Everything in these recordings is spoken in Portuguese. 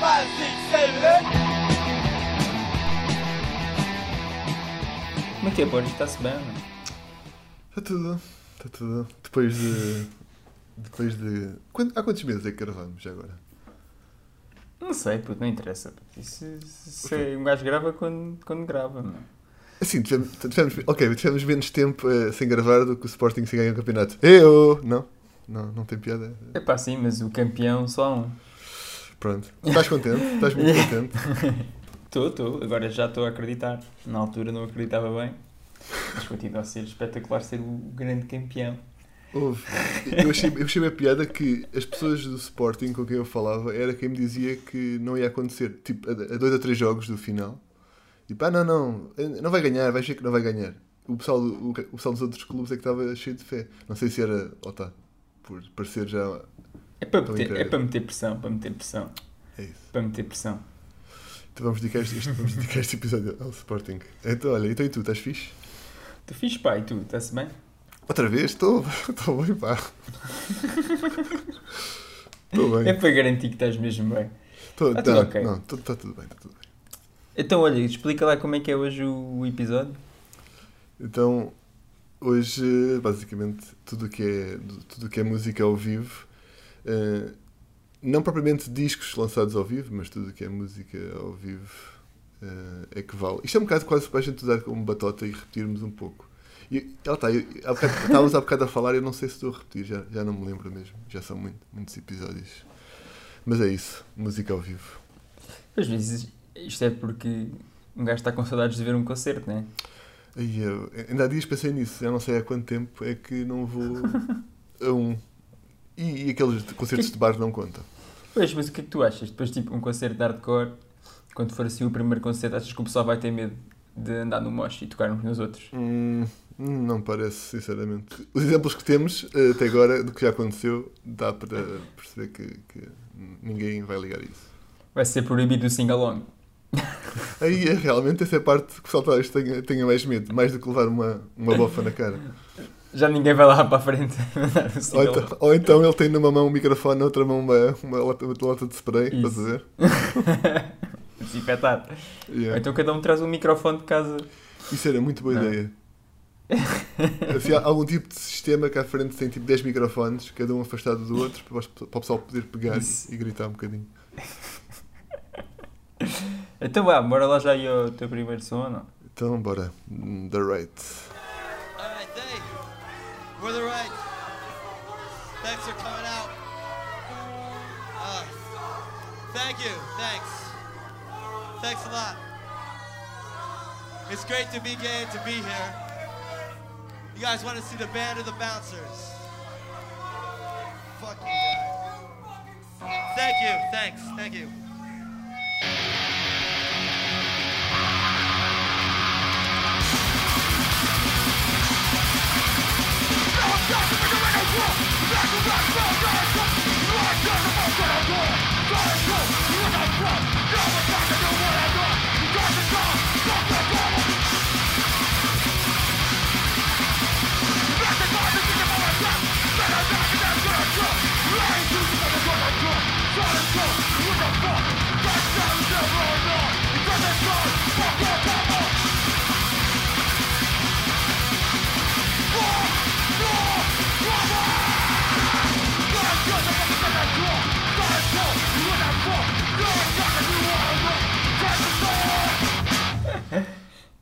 five, six, seven, eight. Como é que é, Borges? Está-se bem, não? Está tudo. Está tudo. Depois de. Depois de. Quant- há quantos meses é que gravamos já agora? Não sei, puto, não interessa. Isso, isso é- um gajo grava quando, quando grava, não. Assim, tivemos, tivemos, ok, tivemos menos tempo eh, sem gravar do que o Sporting sem ganhar o campeonato. Eu! Não? Não, não tem piada. É pá, sim, mas o campeão só há um. Pronto. Estás contente? Estás muito contente? Estou, estou. Agora já estou a acreditar. Na altura não acreditava bem. Mas continua a ser espetacular ser o grande campeão. Houve. Eu achei, eu achei bem a piada que as pessoas do Sporting com quem eu falava era quem me dizia que não ia acontecer. Tipo, a, a dois ou três jogos do final. Tipo, ah, não, não, não vai ganhar, vais ver que não vai ganhar. O pessoal, do- o, o pessoal dos outros clubes é que estava cheio de fé. Não sei se era, ou tá, por parecer já. É para, Estou meter, é para meter pressão, para meter pressão. É isso. Para meter pressão. Então vamos dedicar este, vamos dedicar este episódio ao Sporting. Então, olha, então e tu, estás fixe? Tu fiz pá, e tu, está-se bem? Outra vez? Estou, estou bem, pá. Estou É bem. para garantir que estás mesmo bem. Estou, Tá tudo não, ok. não, está tudo bem, está tudo bem. Então, olha, explica lá como é que é hoje o, episódio. Então, hoje, basicamente, tudo que é, tudo o que é música ao vivo, eh, não propriamente discos lançados ao vivo, mas tudo o que é música ao vivo eh, é que vale. Isto é um bocado quase para a gente usar como batota e repetirmos um pouco. E ela está, estávamos há bocado a falar, eu não sei se estou a repetir, já, já não me lembro mesmo, já são muito- muitos episódios. Mas é isso, música ao vivo. Às vezes isto é porque um gajo está com saudades de ver um concerto, não é? Aí eu, ainda há dias pensei nisso, já não sei há quanto tempo é que não vou a um. E, e aqueles concertos de bar não contam. Pois, mas o que é que tu achas? Depois, tipo, um concerto de hardcore, quando for assim o primeiro concerto, achas que o pessoal vai ter medo de andar no mosh e tocar uns nos outros? Hum, não parece, sinceramente. Os exemplos que temos eh, até agora do que já aconteceu, dá para perceber que, que ninguém vai ligar isso. Vai ser proibido o sing-along. Aí é realmente essa é a parte que o pessoal talvez tenha, tenha mais medo, mais do que levar uma, uma bofa na cara. Já ninguém vai lá para a frente o Ou então, ou então ele tem numa mão um microfone, na outra mão uma, uma, lata, uma de spray, Isso. estás a ver? Desinfetar. Yeah. Ou então cada um traz um microfone de casa. Isso era muito boa Não. ideia. Assim, há algum tipo de sistema que à frente tem tipo 10 microfones, cada um afastado do outro, para, o pessoal poder pegar Isso. e, gritar um bocadinho. Então vá, bora lá já ir ao teu primeiro som, ou não? Então, bora. The Right. We're the right. Thanks for coming out. Uh, thank you. Thanks. Thanks a lot. It's great to be gay and to be here. You guys want to see the band or the bouncers? Fuck you guys. Thank you. Thanks. Thank you. Let's go,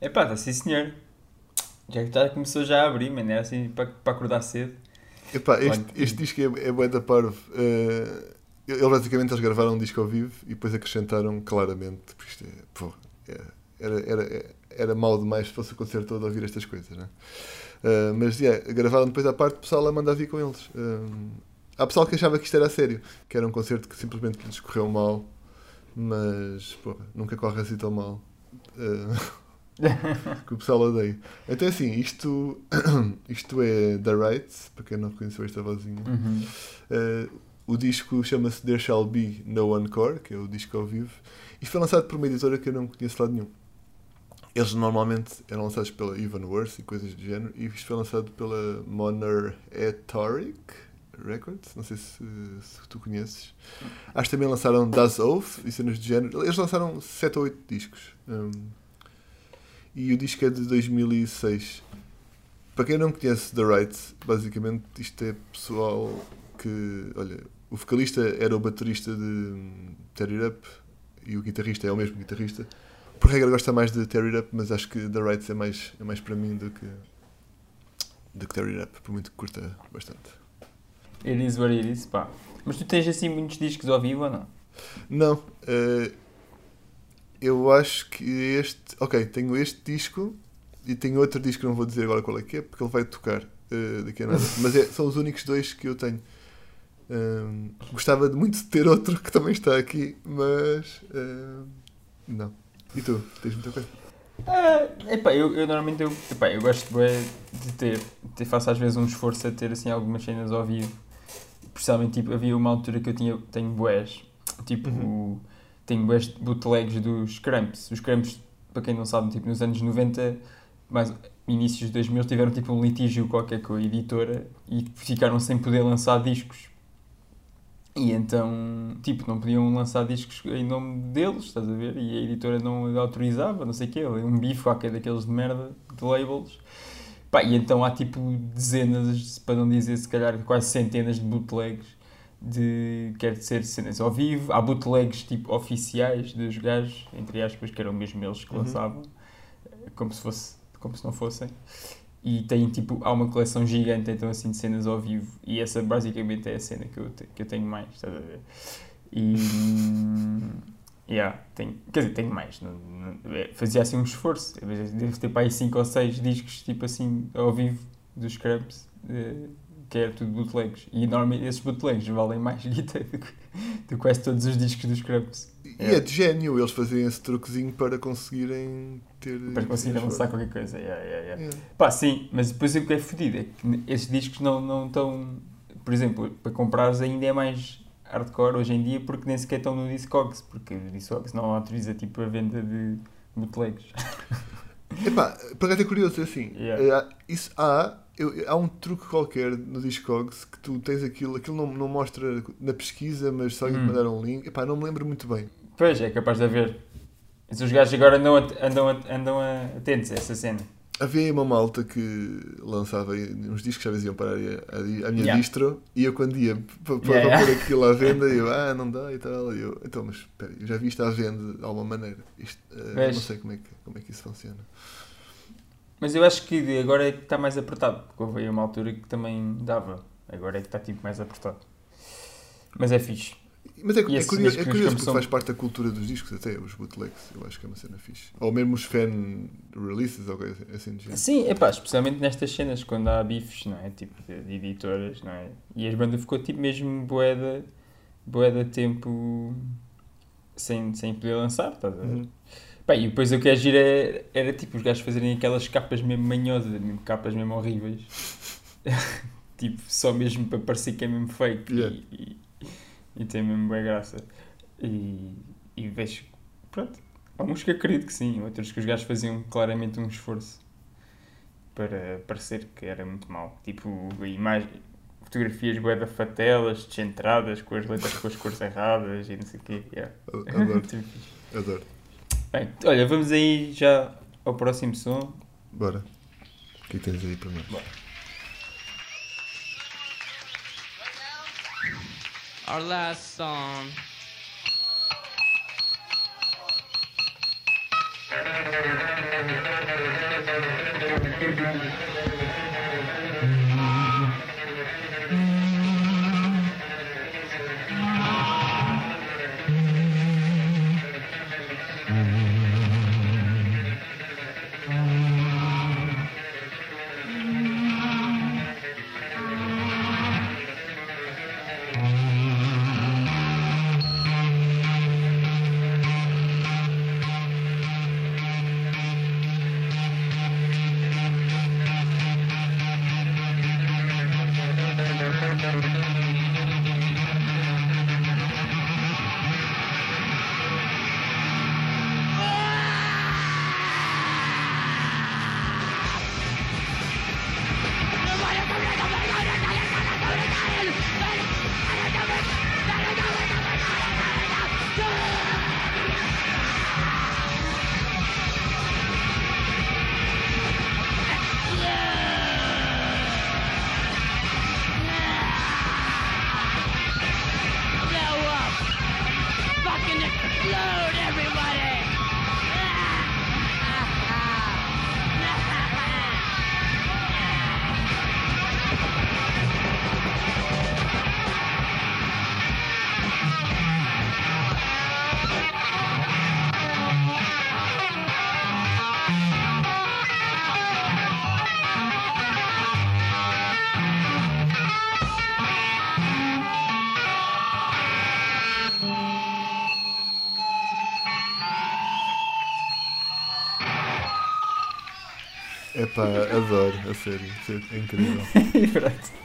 Epá, tá sim senhor. Já que já começou já a abrir, mano, é assim para, para acordar cedo. Epá, este, este disco é, é bué da parvo. Uh, ele basicamente eles gravaram um disco ao vivo e depois acrescentaram claramente, porque isto é, pô, é- era, era, era mau demais se fosse o concerto todo a ouvir estas coisas, né? Uh, mas yeah, gravaram depois à parte o pessoal a mandar vir com eles. Um, há pessoal que achava que isto era a sério, que era um concerto que simplesmente lhes correu mal, mas pô, nunca corre assim tão mal. Uh, que o pessoal odeia. Então é assim, isto, isto é The Rights, para quem não reconheceu esta vozinha. Uhum. Uh, o disco chama-se There Shall Be No Encore, que é o disco ao vivo. Isto foi lançado por uma editora que eu não conheço lado nenhum. Eles normalmente eram lançados pela Even Worse e coisas do género, e isto foi lançado pela Moner Rhetoric. Records, não sei se, se tu conheces. Acho que também lançaram Das Oath e cenas de género. Eles lançaram 7 ou 8 discos. Um, e o disco é de 2006. Para quem não conhece The Right, basicamente isto é pessoal que. Olha, o vocalista era o baterista de Terry Up e o guitarrista é o mesmo guitarrista. Por regra gosta mais de Terry Up, mas acho que The Right é mais, é mais para mim do que, do que Terry Up, por muito que curta bastante. It is what it is, pá. Mas tu tens assim muitos discos ao vivo ou não? Não, eh, eu acho que este. Ok, tenho este disco e tenho outro disco que não vou dizer agora qual é que é, porque ele vai tocar eh, daqui a nada. Mas é- são os únicos dois que eu tenho. Ahm, gostava de muito de ter outro que também está aqui, mas. ahm, não. E tu? Tens muita coisa? Ah, epá, eu, eu normalmente eu, epá, eu gosto bué de ter, ter, faço às vezes um esforço a ter assim algumas cenas ao vivo. Principalmente tipo, havia uma altura que eu tinha, tenho bués, tipo, Uhum. Tenho bootlegs dos Cramps. Os Cramps, para quem não sabe, tipo, nos anos 90, mais inícios de 2000, tiveram tipo um litígio qualquer com a editora e ficaram sem poder lançar discos. E então, tipo, não podiam lançar discos em nome deles, estás a ver? E a editora não autorizava, não sei o quê, um bife qualquer daqueles de merda, de labels. Pá, e então há tipo dezenas, para não dizer se calhar quase centenas de bootlegs de, quer dizer, cenas ao vivo. Há bootlegs tipo oficiais dos gajos, entre aspas, que eram mesmo eles que Uhum. lançavam, como se fosse, como se não fossem. E tem tipo, há uma coleção gigante então assim de cenas ao vivo e essa basicamente é a cena que eu, te- que eu tenho mais, estás a ver? E yeah, tenho, quer dizer, tenho mais, não, não- é, fazia assim um esforço, devo ter para aí 5 ou 6 discos tipo assim ao vivo dos Cramps, que era tudo bootlegs. E normalmente esses bootlegs valem mais guita do que, do que quase todos os discos dos Cramps. E É. é de gênio eles fazerem esse truquezinho para conseguirem ter. Para conseguir ter lançar qualquer coisa. Yeah, yeah, yeah. Yeah. Pá, sim, mas depois o que é fodido é que esses discos não, não estão. Por exemplo, para comprares ainda é mais hardcore hoje em dia porque nem sequer estão no Discogs, porque o Discogs não autoriza tipo a venda de bootlegs. Epá, para cá é curioso, é assim, Yeah. eh, isso há, eu- há um truque qualquer no Discogs que tu tens aquilo, aquilo não, não mostra na pesquisa, mas te Hum. mandar um link, epá, não me lembro muito bem. Pois, é capaz de haver. Mas os gajos agora andam, andam, andam atentos a essa cena. Havia aí uma malta que lançava uns discos que já iam para a, minha Yeah. distro e eu quando ia para Yeah, yeah. pôr aquilo à venda, eu, ah, não dá e tal. E eu, então, mas espera, eu já vi isto à venda de alguma maneira. Isto, Vês? não sei como é, que, como é que isso funciona. Mas eu acho que agora é que está mais apertado, porque houve aí uma altura que também dava. Agora é que está tipo mais apertado. Mas é fixe. Mas é, é curioso, é curioso como porque são- faz parte da cultura dos discos, até os bootlegs. Eu acho que é uma cena fixe. Ou mesmo os fan releases ou coisa assim do género. Sim, epá, especialmente nestas cenas, quando há bifes, não é? Tipo, de, de editoras, não é? E as bandas ficou tipo mesmo boeda, boeda tempo sem, sem poder lançar, estás a ver? Uhum. Pá, e depois o que é giro é- era tipo os gajos fazerem aquelas capas mesmo manhosas, mesmo capas mesmo horríveis. tipo, só mesmo para parecer que é mesmo fake Yeah. e, e, e tem mesmo boa graça. E, e vejo, pronto, há uns que acredito que sim, outros que os gajos faziam claramente um esforço para parecer que era muito mau. Tipo, imagem, fotografias boeda fatelas, descentradas, com as letras com as cores erradas e não sei o quê. Yeah. Adoro, Tipo, adoro. Bem, olha, vamos aí já ao próximo som. Bora. O que é tens aí para nós? Bora. Our last song. A sério. É incrível. E pronto.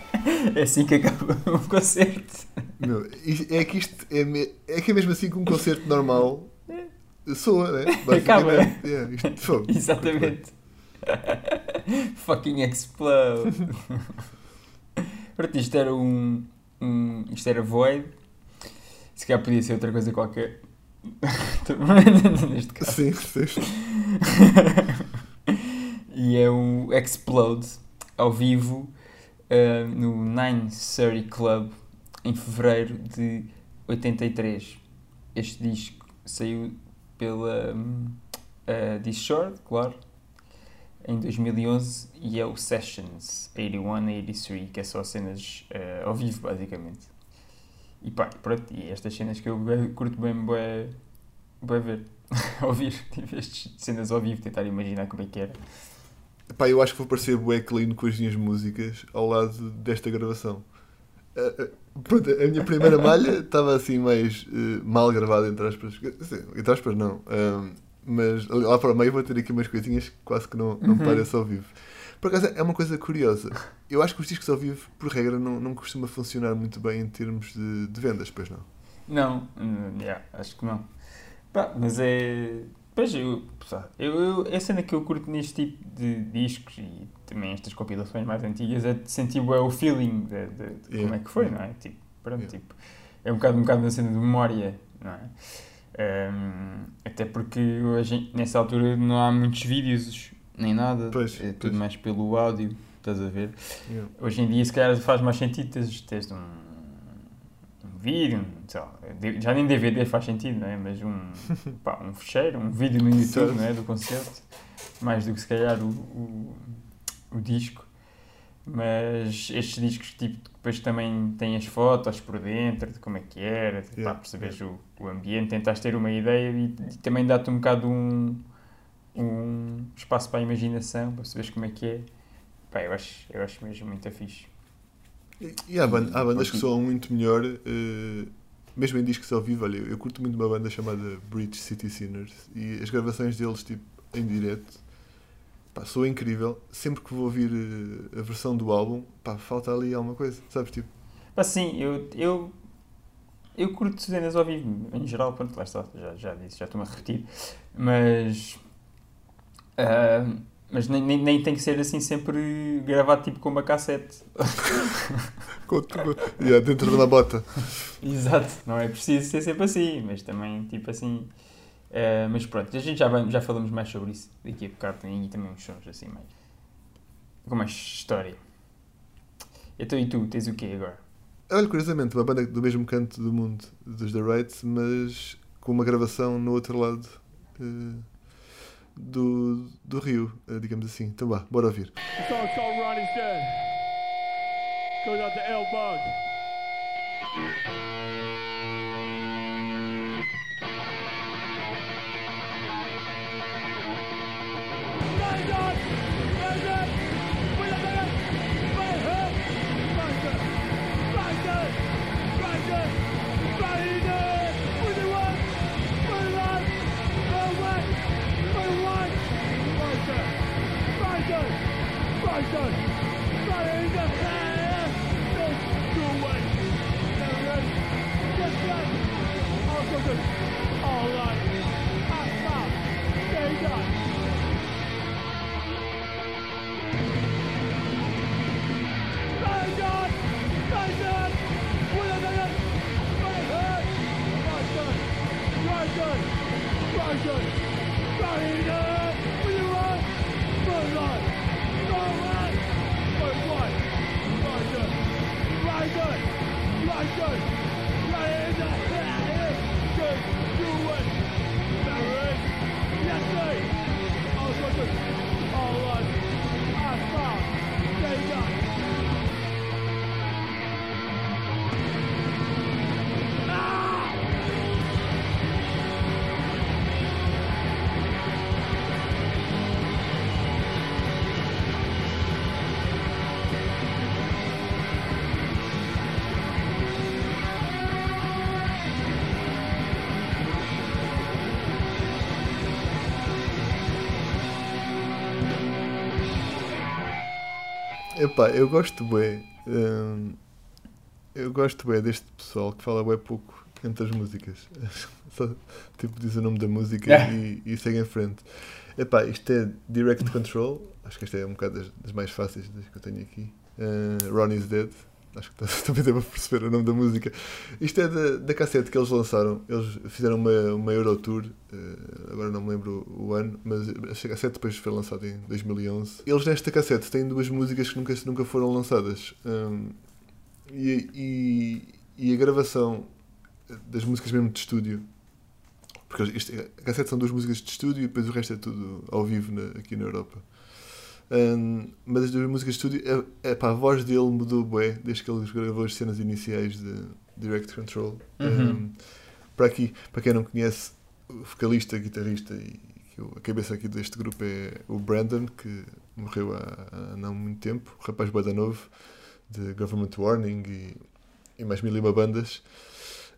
É assim que acaba um concerto. Meu, é que isto é, me- é que é mesmo assim que um concerto normal soa, né? Acaba. Yeah, isto, fogo. Exatamente. Fucking explode. Pronto, isto era um, um. Isto era Void. Se calhar podia ser outra coisa qualquer. Neste caso. Sim, sim. É o Explode ao vivo uh, no 930 Club em fevereiro de 83. Este disco saiu pela um, uh, Discord, claro, em 2011 e é o Sessions 81 e 83, que é só cenas uh, ao vivo, basicamente. E pá, pronto, e estas cenas que eu curto bem, bué, bué ver, ouvir, tipo, estas cenas ao vivo, tentar imaginar como é que era. Pá, eu acho que vou parecer bué clean com as minhas músicas ao lado desta gravação. Ah, pronto, a minha primeira malha estava assim mais eh, mal gravada, entre aspas. Entre aspas, não. Mas lá para o meio vou ter aqui umas coisinhas que quase que não, não Uhum. parece ao vivo. Por acaso é uma coisa curiosa. Eu acho que os discos ao vivo, por regra, não, não costuma funcionar muito bem em termos de, de vendas, pois não. Não, hum, yeah, acho que não. Pá, mas é. Pois eu, eu, eu. A cena que eu curto neste tipo de discos e também estas compilações mais antigas é de sentir bué o feeling de, de- de como Yeah. é que foi, não é? Tipo, pronto, Yeah. tipo, é um bocado, um bocado na cena de memória, não é? Hum, até porque hoje, nessa altura não há muitos vídeos nem nada, Pois, é tudo pois. mais pelo áudio, estás a ver? Yeah. Hoje em dia, se calhar, faz mais sentido teres, teres um, um vídeo, sei lá, já nem DVD faz sentido, não é? Mas um, pá, um fecheiro, um vídeo no YouTube, não é? Do concerto, mais do que se calhar o, o, o disco. Mas estes discos, tipo, depois também têm as fotos por dentro de como é que era, Yeah, para perceberes o, o ambiente, tentas ter uma ideia e, e também dá-te um bocado um, um espaço para a imaginação, para perceberes como é que é. Pá, eu acho, eu acho mesmo muito fixe. E- E há, ban- há bandas que soam muito melhor, eh, mesmo em discos ao vivo. Olha, eu curto muito uma banda chamada Bridge City Sinners e as gravações deles, tipo, em direto, pá, soa incrível. Sempre que vou ouvir eh, a versão do álbum, pá, falta ali alguma coisa, sabes? Tipo, Pá, sim, eu, eu, eu curto cenas ao vivo, em geral, pronto, lá está, já, já disse, já estou-me a repetir, mas, ah, mas nem, nem, nem tem que ser assim sempre gravado tipo com uma cassete. com- com- yeah, dentro de uma bota. Exato, não é preciso ser sempre assim, mas também tipo assim. ah, mas pronto, a gente já, vai, já falamos mais sobre isso daqui a bocado, tem também uns sons assim mais. com mais história. Então e tu, tens o quê agora? Olha, curiosamente, uma banda do mesmo canto do mundo dos The Rights, mas com uma gravação no outro lado eh, do, do rio, eh, digamos assim. Então bora ouvir. The song's called Ronnie's Epá, eu gosto bem. eu gosto bem deste pessoal que fala bem pouco entre as músicas. Só, tipo, diz o nome da música Yeah. e, e segue em frente. Epá, isto é Direct Control. Acho que esta é um bocado das, das mais fáceis das que eu tenho aqui. Uh, Ronnie's Dead. Acho que também devo perceber o nome da música. Isto é da, da cassete que eles lançaram. Eles fizeram uma, uma Eurotour, uh, agora não me lembro o, o ano, mas a cassete depois foi lançada em 2011. Eles nesta cassete têm duas músicas que nunca, nunca foram lançadas. Um, e, e, e a gravação das músicas mesmo de estúdio. Porque isto, a cassete são duas músicas de estúdio e depois o resto é tudo ao vivo na- aqui na Europa. Um, mas as duas músicas de estúdio, é, pá, a voz dele mudou bué desde que ele gravou as cenas iniciais de Direct Control. Uhum. Um, para aqui, para quem não conhece, o vocalista, guitarrista e o- a cabeça aqui deste grupo é o Brandon, que morreu há, há não muito tempo, o rapaz bada novo de Government Warning e, e mais mil e uma bandas.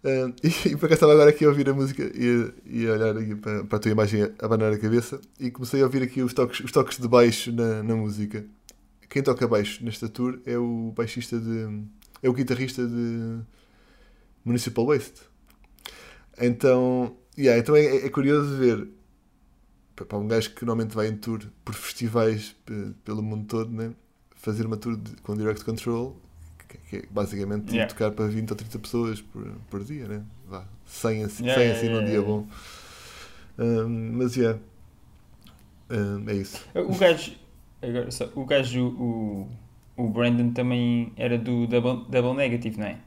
Ah, e, e por acaso estava agora aqui a ouvir a música e, e a olhar aqui para, para a tua imagem a abanar a cabeça e comecei a ouvir aqui os toques, os toques de baixo na, na música. Quem toca baixo nesta tour é o baixista de. é o guitarrista de Municipal Waste. Então, yeah, então é, é curioso ver pa- para um gajo que normalmente vai em tour por festivais pe- pelo mundo todo, né? fazer uma tour de- com Direct Control, que, que é basicamente Yeah. tocar para 20 ou 30 pessoas por, por dia, né? Vá, 100 assim, Yeah, 100 yeah, assim num yeah, dia yeah. bom. Um, mas yeah. Um, é isso. O gajo, agora, só- o gajo, o, o Brandon também era do Double, double Negative, não é?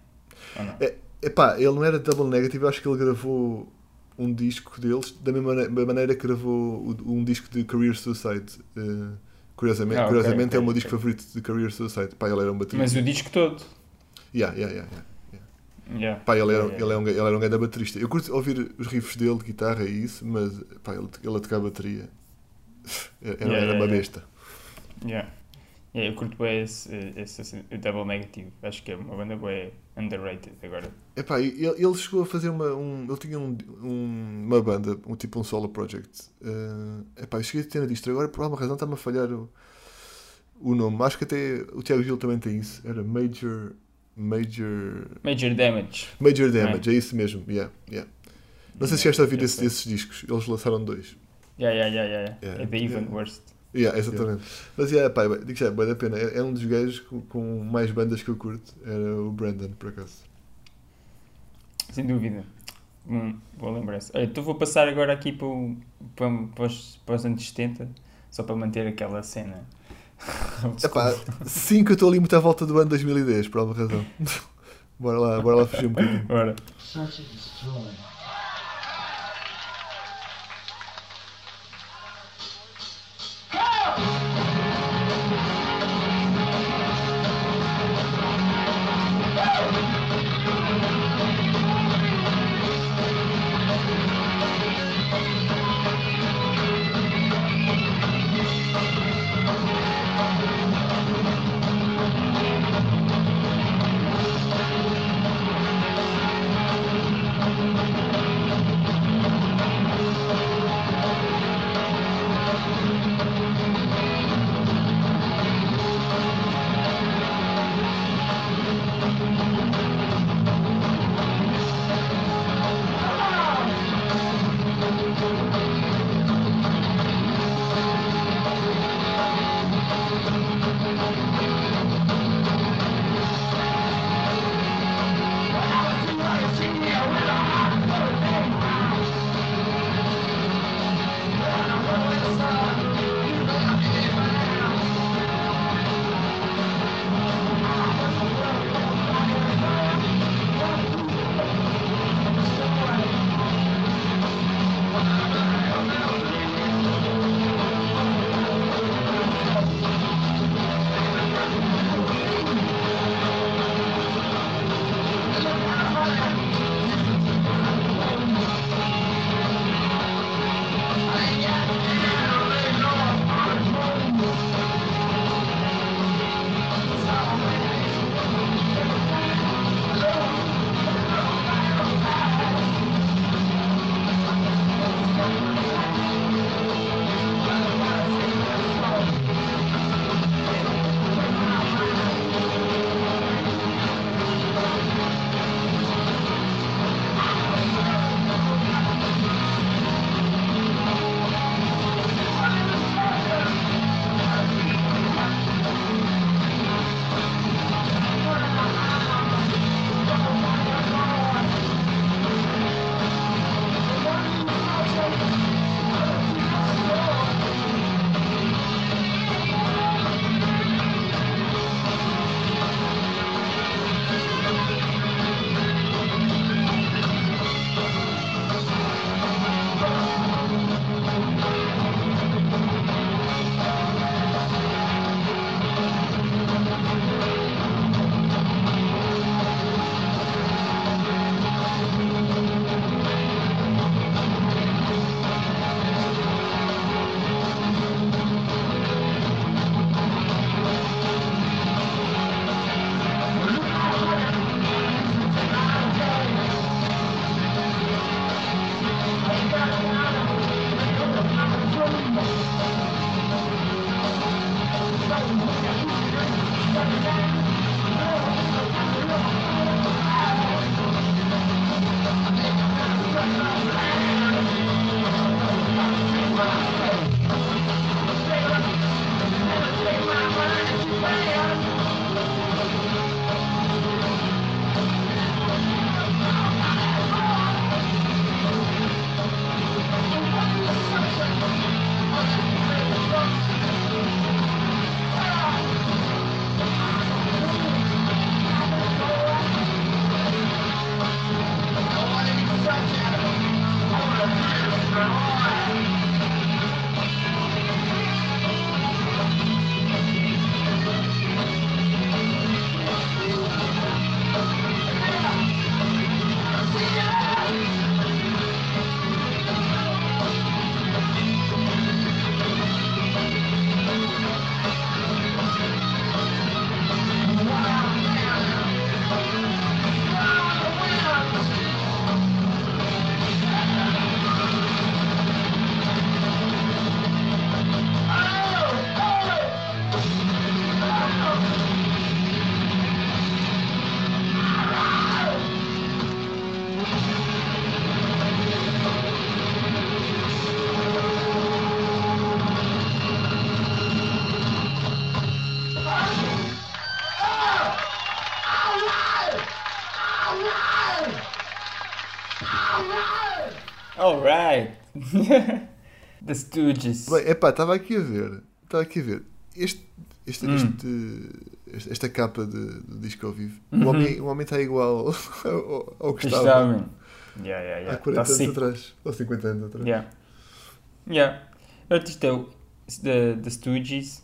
Ou não? Epá, ele não era double negative, acho que ele gravou um disco deles da mesma maneira, da maneira que gravou um disco de Career Suicide. eh, curiosamente, Ah, curiosamente ok, é o meu ok. disco favorito de Career Suicide. Pá, ele era um baterista. Mas o disco todo. Yeah, yeah, yeah, yeah. Yeah. Pá, ele era, Yeah, yeah, ele, é um, ele era um grande baterista. Eu curto ouvir os riffs dele de guitarra e isso, mas pá, ele, ele a tocar bateria era, era uma besta. Yeah. Yeah, eu curto bem esse, esse, esse Double Negative. Acho que é uma banda bem underrated agora. Epá, ele, ele chegou a fazer uma. Um, ele tinha um, um- uma banda, um tipo um solo project. Uh, epá, eu cheguei a ter disto. Agora, por alguma razão, está-me a falhar o, o nome. Acho que até o Tiago Gil também tem isso. Era Major. Major. Major Damage. Major Damage, é isso mesmo. Yeah, yeah. Não sei se chegaste a ouvir esse- esses discos. Eles lançaram dois. Yeah, yeah, yeah, yeah. Yeah. É The Even Yeah. Worst. Yeah, exatamente. Mas yeah, pá, digo já, vale a pena. É, é um dos gajos com, com mais bandas que eu curto. Era o Brandon, por acaso. Sem dúvida. Hum, boa lembrança. Olha, então vou passar agora aqui para, o- para, para, os, para os anos 70, só para manter aquela cena. Epá, sim que eu estou ali muito à volta do ano 2010, por alguma razão. bora lá, bora lá fugir um bocadinho. Ora. The Stooges. Bem, epá, estava aqui a ver. Estava aqui a ver. Este, este, Hum. este- esta capa de, do disco ao vivo. Uhum. O, homem, o homem está igual ao, ao que estava está, man. Yeah, yeah, há yeah. 40 Tá anos sick. atrás. Ou 50 anos atrás. Yeah. Yeah. Isto é The, the Stooges,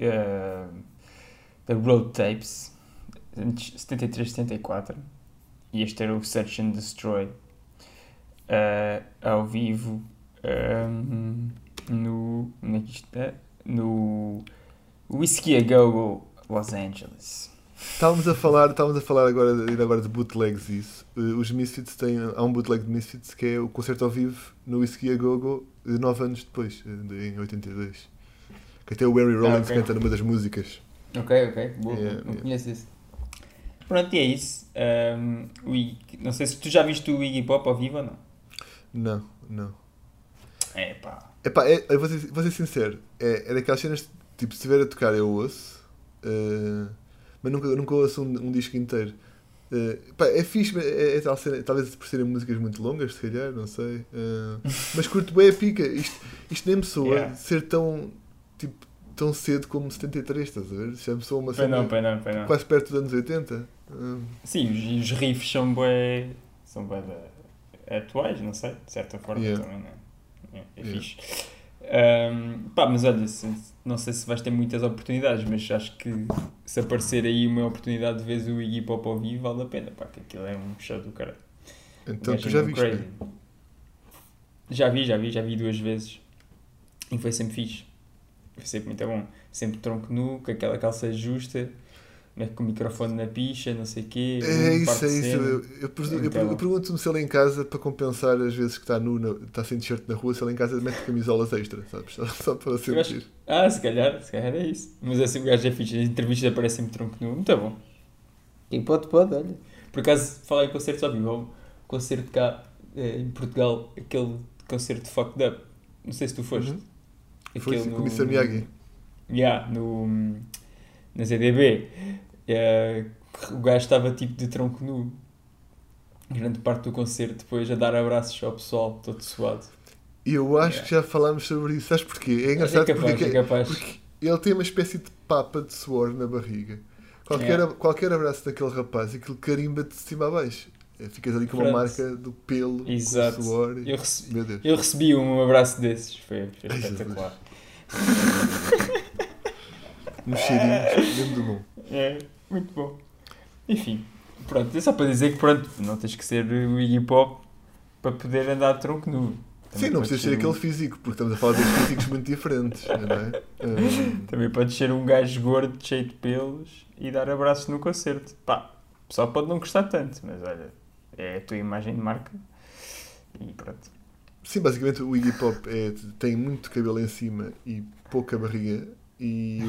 uh, The Road Tapes, antes 73-74, e este era o Search and Destroy, uh, ao vivo, um, no, onde é que é? no Whiskey A Go Go, Los Angeles. Estávamos a falar, estávamos a falar agora, ainda agora de bootlegs isso. Eh, Os Misfits têm, há um bootleg de Misfits que é o concerto ao vivo no Whiskey a Go-Go, eh, nove anos depois, eh, em 82. Que até o Harry Rollins ok. canta numa das músicas. Ok, ok, boa, Yeah, boa. não yeah. conheço esse. Pronto, e é isso. Um, Iggy- não sei se tu já viste o Iggy Pop ao vivo ou não. Não, não. É pá. É, eu vou ser, vou ser sincero, é, é daquelas cenas, tipo, se estiver a tocar eu ouço, eh, mas nunca, nunca ouço um, um disco inteiro. Eh, pá, é fixe, é, é tal cena, talvez por serem músicas muito longas, se calhar, não sei. eh, mas curto bem a pica. Isto, isto nem me soa Yeah. ser tão, tipo, tão cedo como 73, estás a ver? Já me soa uma cena não, pois não, pois não. quase perto dos anos 80. Eh, Sim, os, os riffs são bem. são bem atuais, não sei, de certa forma Yeah. também, não é? É, é fixe. Um, pá, mas olha, se- não sei se vais ter muitas oportunidades, mas acho que se aparecer aí uma oportunidade de ver o Iggy Pop ao vivo, vale a pena, pá, que aquilo é um show do cara. então tu já viste. né? Já vi, já vi, já vi duas vezes. E foi sempre fixe. Foi sempre muito bom. Sempre tronco nu, com aquela calça justa, com o microfone na picha, não sei o quê. É isso, é isso. Eu, eu, Então. eu pergunto-me se ele em casa, para compensar as vezes que está nu, na- está sem t-shirt na rua, se ele em casa mete camisolas extra, sabes? Só, só para sentir. acho- Ah, se calhar, se calhar é isso. Mas assim o gajo é fixe, as entrevistas aparecem sempre tronco nu, muito bom. E pode, pode, olha. Por acaso, falar em concertos ao vivo, concerto cá eh, em Portugal, aquele concerto Fucked Up. Não sei se tu foste. Uhum. Foi Aquele com o no- Mr. Miyagi. Yeah, no, na ZDB. Eh, o gajo estava tipo de tronco nu. Grande parte do concerto depois a dar abraços ao pessoal, todo suado. Eu acho Yeah. que já falámos sobre isso. Sabes porquê? É engraçado é capaz, porque, é capaz. porque ele tem uma espécie de papa de suor na barriga. Qualquer, Yeah. qualquer abraço daquele rapaz, aquilo carimba-te de cima a baixo. Eh, Ficas ali com uma marca do pelo, Exato. suor. e- Eu recebi, eu recebi um abraço desses, foi, foi Ai, espetacular. Um cheirinho mesmo do bom. É, muito bom. Enfim, pronto, é só para dizer que pronto, não tens que ser o Iggy Pop para poder andar de tronco nu. Também Sim, não podes precisa ser um- aquele físico, porque estamos a falar de físicos muito diferentes, não é? Hum, Também pode ser um gajo gordo, cheio de pelos e dar abraços no concerto. Pá, o pessoal pode não gostar tanto, mas olha, é a tua imagem de marca e pronto. Sim, basicamente o Iggy Pop é, tem muito cabelo em cima e pouca barriga. E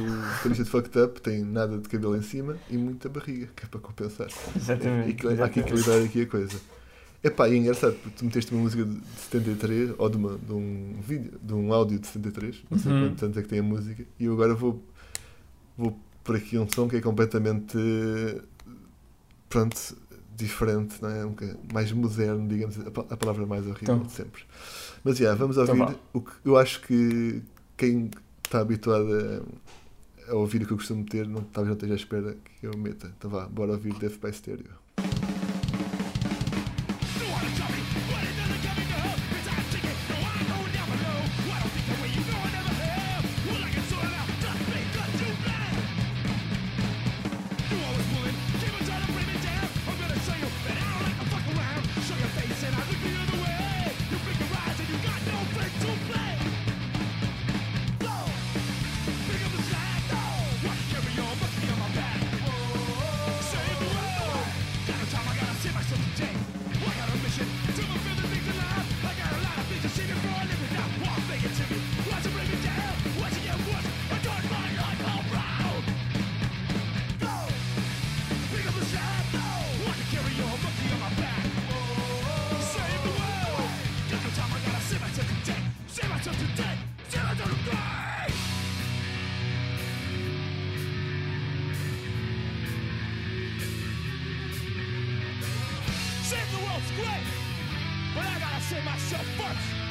o de Fucked Up tem nada de cabelo em cima e muita barriga, que é para compensar. Exatamente. Há que equilibrar aqui a coisa. Epá, e é engraçado, porque tu meteste uma música de 73, ou de, uma, de um vídeo, de um áudio de 73, não sei Uhum. quanto tanto é que tem a música, e eu agora vou, vou por aqui um som que é completamente, pronto, diferente, não é? Um mais moderno, digamos, a, pa- a palavra mais horrível Então. de sempre. Mas já, vamos Então ouvir vá. o que eu acho que quem está habituado a, a ouvir o que eu costumo ter, não, talvez não esteja à espera que eu meta. Então vá, bora ouvir Death by Stereo. Save myself to! Save myself to! Save myself to! Save the world's great! But I gotta save myself first!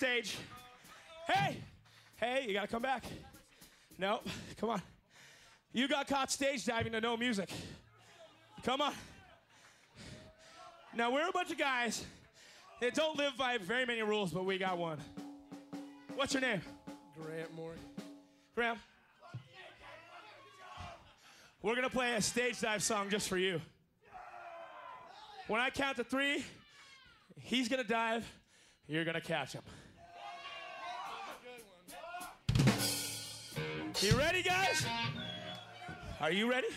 Stage. Hey, hey, you gotta come back. No, come on. You got caught stage diving to no music. Come on. Now, we're a bunch of guys that don't live by very many rules, but we got one. What's your name? Grant Moore. Graham. We're gonna play a stage dive song just for you. When I count to three, he's gonna dive, you're gonna catch him. You ready, guys? Are you ready?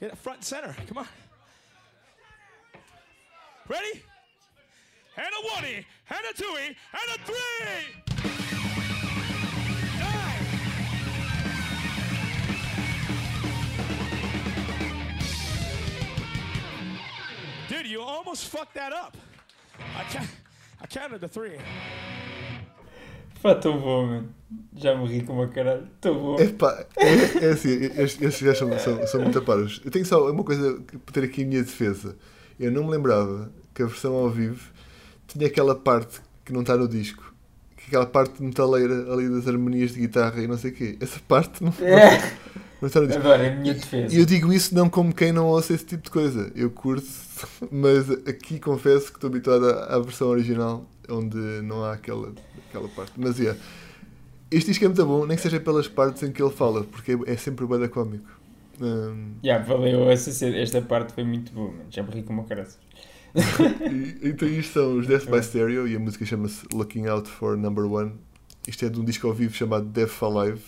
Get it front and center. Come on. Ready? And a one-y, and a two-y, and a three! Dude, you almost fucked that up. I, ca- I counted the three. Pá, tão bom, mano. Já morri com uma caralho. Tão bom. Epá, é, é assim, estes, gajos são, são, são muito paros. Eu tenho só uma coisa para ter aqui em minha defesa. Eu não me lembrava que a versão ao vivo tinha aquela parte que não está no disco. Que aquela parte metaleira ali das harmonias de guitarra e não sei o quê. Essa parte não, É. Agora, a minha defesa. E eu digo isso não como quem não ouça esse tipo de coisa. Eu curto, mas aqui confesso que estou habituado à, à versão original, onde não há aquela, aquela parte. Mas é. Este disco é muito bom, nem que seja pelas partes em que ele fala, porque é, é sempre bem cómico. Hum, Já, valeu essa, esta parte foi muito boa. Já morri com uma caralho. e, então isto são os Death by Stereo e a música chama-se Looking Out for Number One. Isto é de um disco ao vivo chamado Death Alive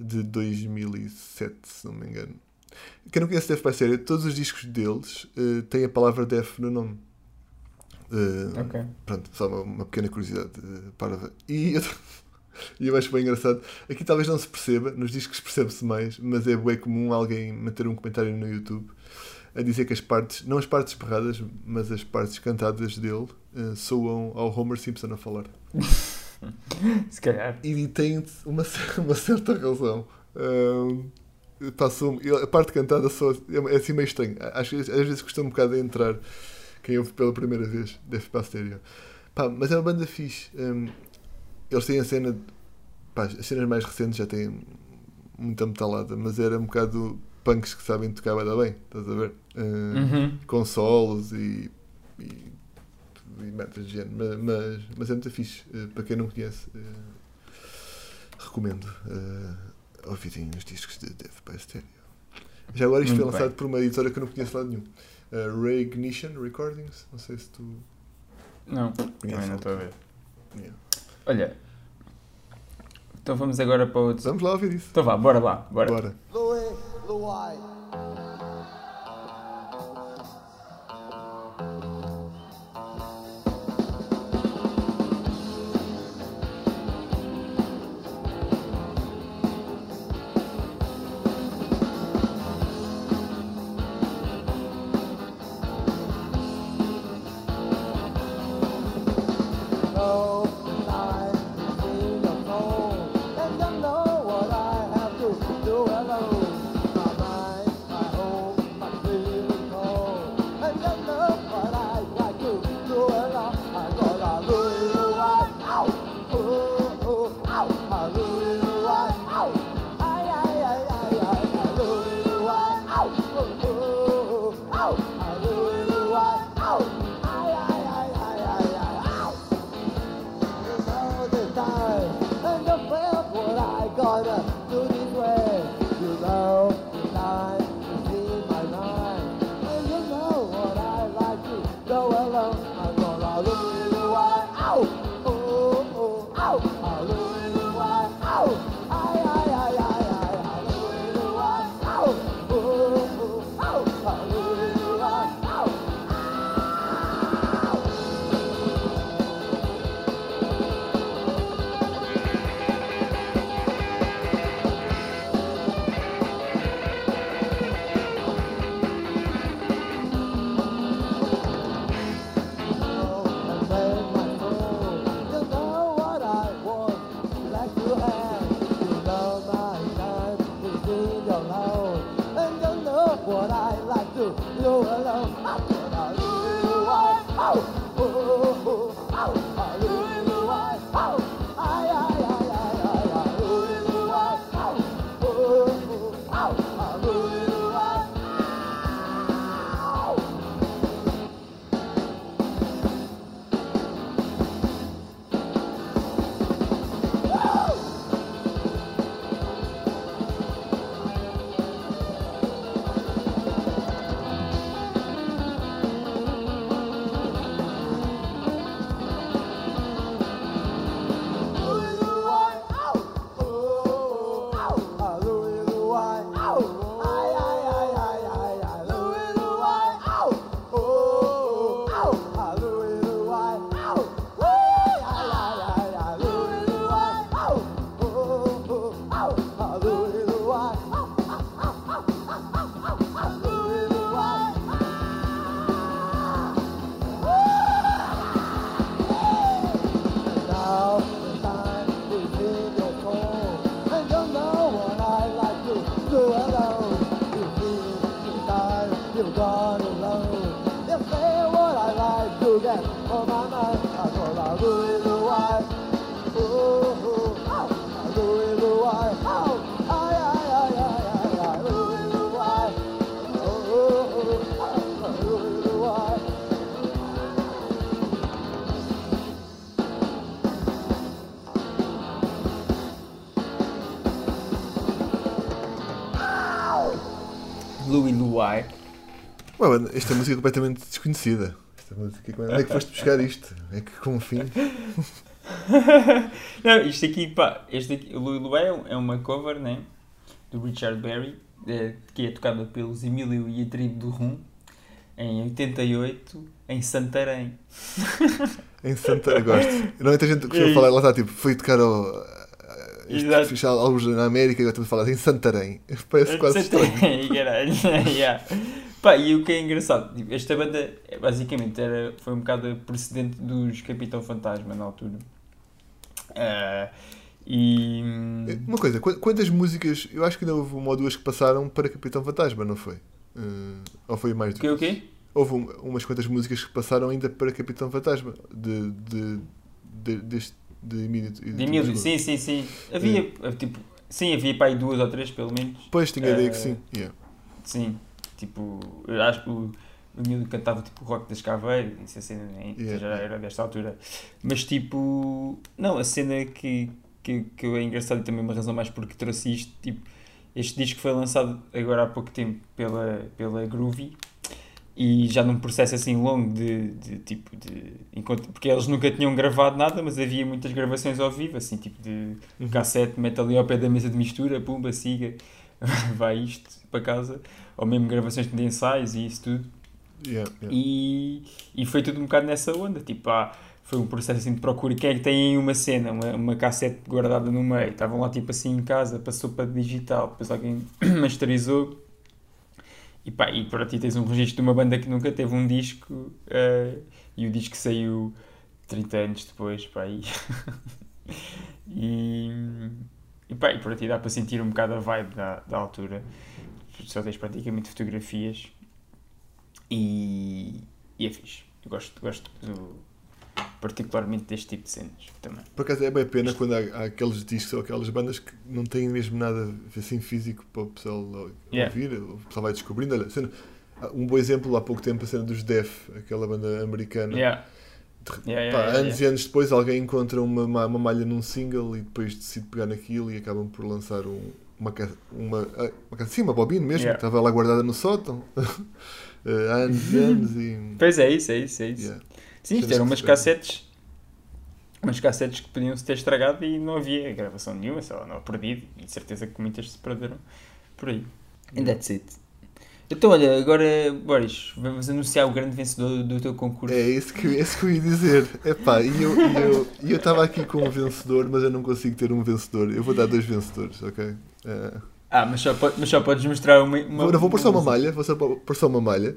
de 2007, se não me engano. Quem não conhece Death by Stereo, todos os discos deles eh, têm a palavra Death no nome. Eh, Ok. Pronto, só uma, uma pequena curiosidade uh, parva. E eu, eu acho bem engraçado. Aqui talvez não se perceba, nos discos percebe-se mais, mas é bem comum alguém meter um comentário no YouTube a dizer que as partes, não as partes berradas, mas as partes cantadas dele eh, soam ao Homer Simpson a falar. Se calhar. E tem uma, uma certa razão. Ahm, passou a parte cantada só, é assim meio estranho. Acho que às vezes custa um bocado entrar quem ouve pela primeira vez deve para a stereo. Pá, mas é uma banda fixe. Ahm, eles têm a cena. Pá, as cenas mais recentes já têm muita metalada, mas era um bocado punks que sabem tocar bem, bem estás a ver? Ahm, Uhum. com solos e, e, e merdas de género. Ma- Mas, mas é muito fixe. Eh, para quem não conhece, eh, recomendo uh, ouvirem os discos de Death by Stereo. Já agora isto Muito foi lançado bem. por uma editora que eu não conheço lá nenhum. Uh, Ray Ignition Recordings. Não sei se tu Não, também conheces. não estou a ver. Yeah. Olha. Então vamos agora para outro. Vamos lá ouvir isso. Então vá, bora lá. Bora. Bora. Mano, esta música é completamente desconhecida. Esta música, onde é que foste buscar isto? É que com fim. Não, isto aqui, pá, este aqui, o Louis Louai é um- é uma cover, né? Do Richard Berry, eh, que é tocada pelos Emílio e a tribo do Rum, em 88, em Santarém. Em Santa Gosto. Não é muita gente que É costuma isso. falar, lá está, tipo, fui tocar ao. Exato. fechar alguns na América e agora estamos a falar em Santarém. Parece quase estranho. Santarém, caralho. yeah. Pá, e o que é engraçado, tipo, esta banda é, basicamente era, foi um bocado precedente dos Capitão Fantasma na altura. Ah, e. Uma coisa, qu- quantas músicas. Eu acho que ainda houve uma ou duas que passaram para Capitão Fantasma, não foi? Eh, ou foi mais do O quê, o quê? Houve um- umas quantas músicas que passaram ainda para Capitão Fantasma. De. de, de, deste- de Immediate. De Emílio, sim, sim, sim. Havia, tipo, sim, havia para aí duas ou três pelo menos. Pois, tinha a ideia que Eh, sim. Yeah. Sim, tipo, eu acho que o, o Emílio cantava tipo rock das caveiras, isso a cena nem, Yeah. já era desta altura. Mas tipo, não, a cena que, que, que é engraçado e também uma razão mais porque trouxe isto, tipo, este disco foi lançado agora há pouco tempo pela, pela Groovy e já num processo assim longo de, de tipo de porque eles nunca tinham gravado nada, mas havia muitas gravações ao vivo, assim, tipo de Uhum. cassete, mete ali ao pé da mesa de mistura, pumba, siga, vai isto para casa, ou mesmo gravações de ensaios e isso tudo. Yeah, yeah. E, e foi tudo um bocado nessa onda, tipo, ah, foi um processo assim de procura. Quem é que tem aí uma cena, uma, uma cassete guardada no meio? Estavam lá tipo assim em casa, passou para digital, depois alguém masterizou. E pá, e para ti tens um registro de uma banda que nunca teve um disco eh, e o disco saiu 30 anos depois, pá, e, e, e pá, e para ti dá para sentir um bocado a vibe da, da altura. Só tens praticamente fotografias e, e é fixe. Eu gosto, gosto do- particularmente deste tipo de cenas também. Por acaso é bem pena quando há, há aqueles discos ou aquelas bandas que não têm mesmo nada assim físico para o pessoal Yeah. ouvir, o pessoal vai descobrindo. Olha, cena- um bom exemplo, há pouco tempo, a cena dos Def, aquela banda americana. Yeah. De- Yeah, pá, anos e anos depois alguém encontra uma, ma- uma malha num single e depois decide pegar naquilo e acabam por lançar um- uma, uma, ah, uma, ca- sim, uma bobina mesmo, Yeah. que estava lá guardada no sótão Eh, há anos e anos e. Pois é isso, é isso, é isso. yeah. Sim, isto eram umas se cassetes, umas cassetes que podiam-se ter estragado e não havia gravação nenhuma, sei lá, não perdido, e de certeza que muitas se perderam por aí. And that's it. Então, olha, agora, Boris, vamos anunciar o grande vencedor do teu concurso. É isso que, é isso que eu ia dizer. Epá, e eu e eu eu estava aqui com um vencedor, mas eu não consigo ter um vencedor. Eu vou dar dois vencedores, ok? Eh, Ah, mas só, mas só podes mostrar uma. uma vou, não, vou pôr só uma malha, vou só pôr só uma malha,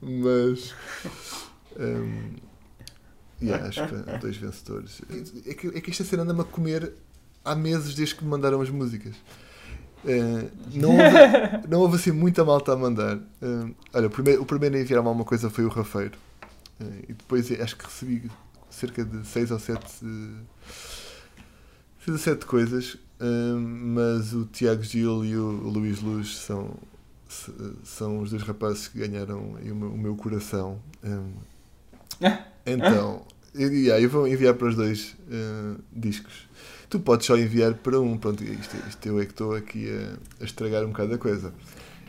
mas. ehm, yeah, acho que há dois vencedores. É que, é que esta cena anda-me a comer há meses desde que me mandaram as músicas. Eh, não, houve, não houve assim muita malta a mandar. Eh, olha, o primeiro, o primeiro a enviar-me alguma coisa foi o Rafeiro. Eh, e depois acho que recebi cerca de 6 ou 7 seis ou sete coisas. mas o Tiago Gil e o Luís Luz são, são os dois rapazes que ganharam o meu, o meu coração. Então, eu, yeah, eu vou enviar para os dois discos. Tu podes só enviar para um, pronto, isto, isto eu é que estou aqui a, a estragar um bocado a coisa.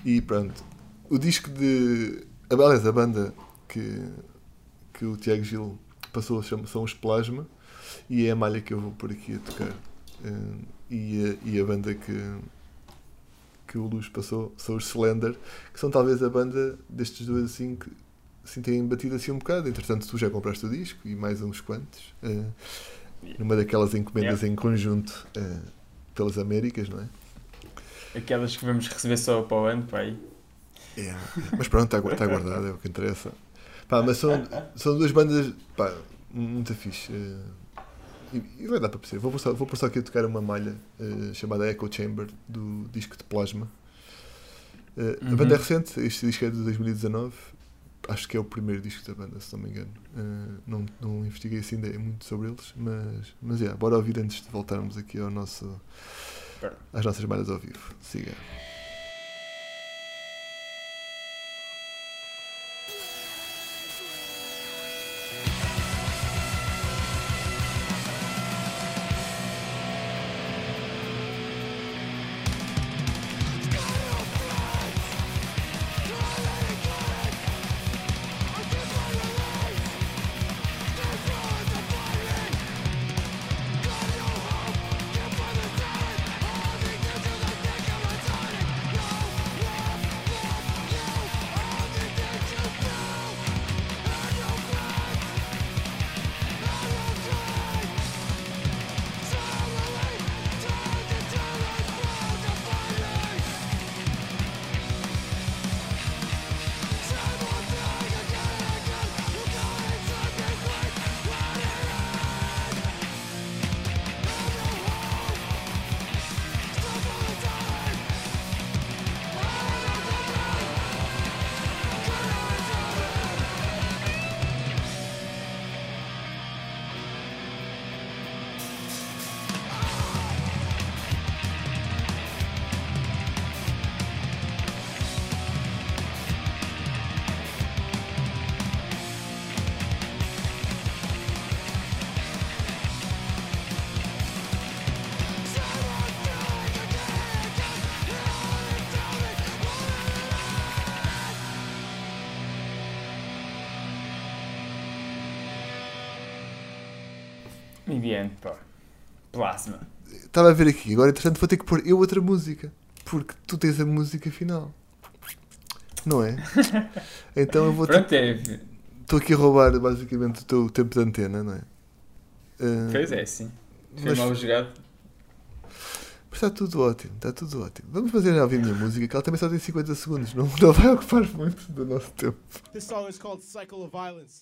E pronto, o disco de. A, aliás, a banda que, que o Tiago Gil passou chama- são os Plasma e é a malha que eu vou por aqui a tocar. Eh, e, a, e a banda que, que o Luz passou são os Slender, que são talvez a banda destes dois assim que assim têm batido assim um bocado. Entretanto, tu já compraste o disco e mais uns quantos. eh, numa daquelas encomendas em conjunto eh, pelas Américas, não é? Aquelas que vamos receber só para o ano, pá, aí. É, Mas pronto, está, está guardado, é o que interessa. Pá, mas são, são duas bandas pá, muito fixe. eh, e, vai dar para perceber. Vou só, vou só aqui a tocar uma malha eh, chamada Echo Chamber do disco de Plasma. A Uhum. banda é recente, este disco é de 2019. Acho que é o primeiro disco da banda, se não me engano. Eh, não, não investiguei assim ainda muito sobre eles, mas, mas yeah, bora ouvir antes de voltarmos aqui ao nosso, às nossas malhas ao vivo. Siga. Viviane, pá. Plasma. Estava a ver aqui, agora entretanto vou ter que pôr eu outra música. Porque tu tens a música final. Não é? Então eu vou ter Pronto, é. Estou aqui a roubar basicamente o teu tempo de antena, não é? Ah, Pois é, sim. Foi Mas- mal jogado. Mas está tudo ótimo, está tudo ótimo. Vamos fazer a ouvir a minha música, que ela também só tem 50 segundos, não, não vai ocupar muito do nosso tempo. This song is called Cycle of Violence.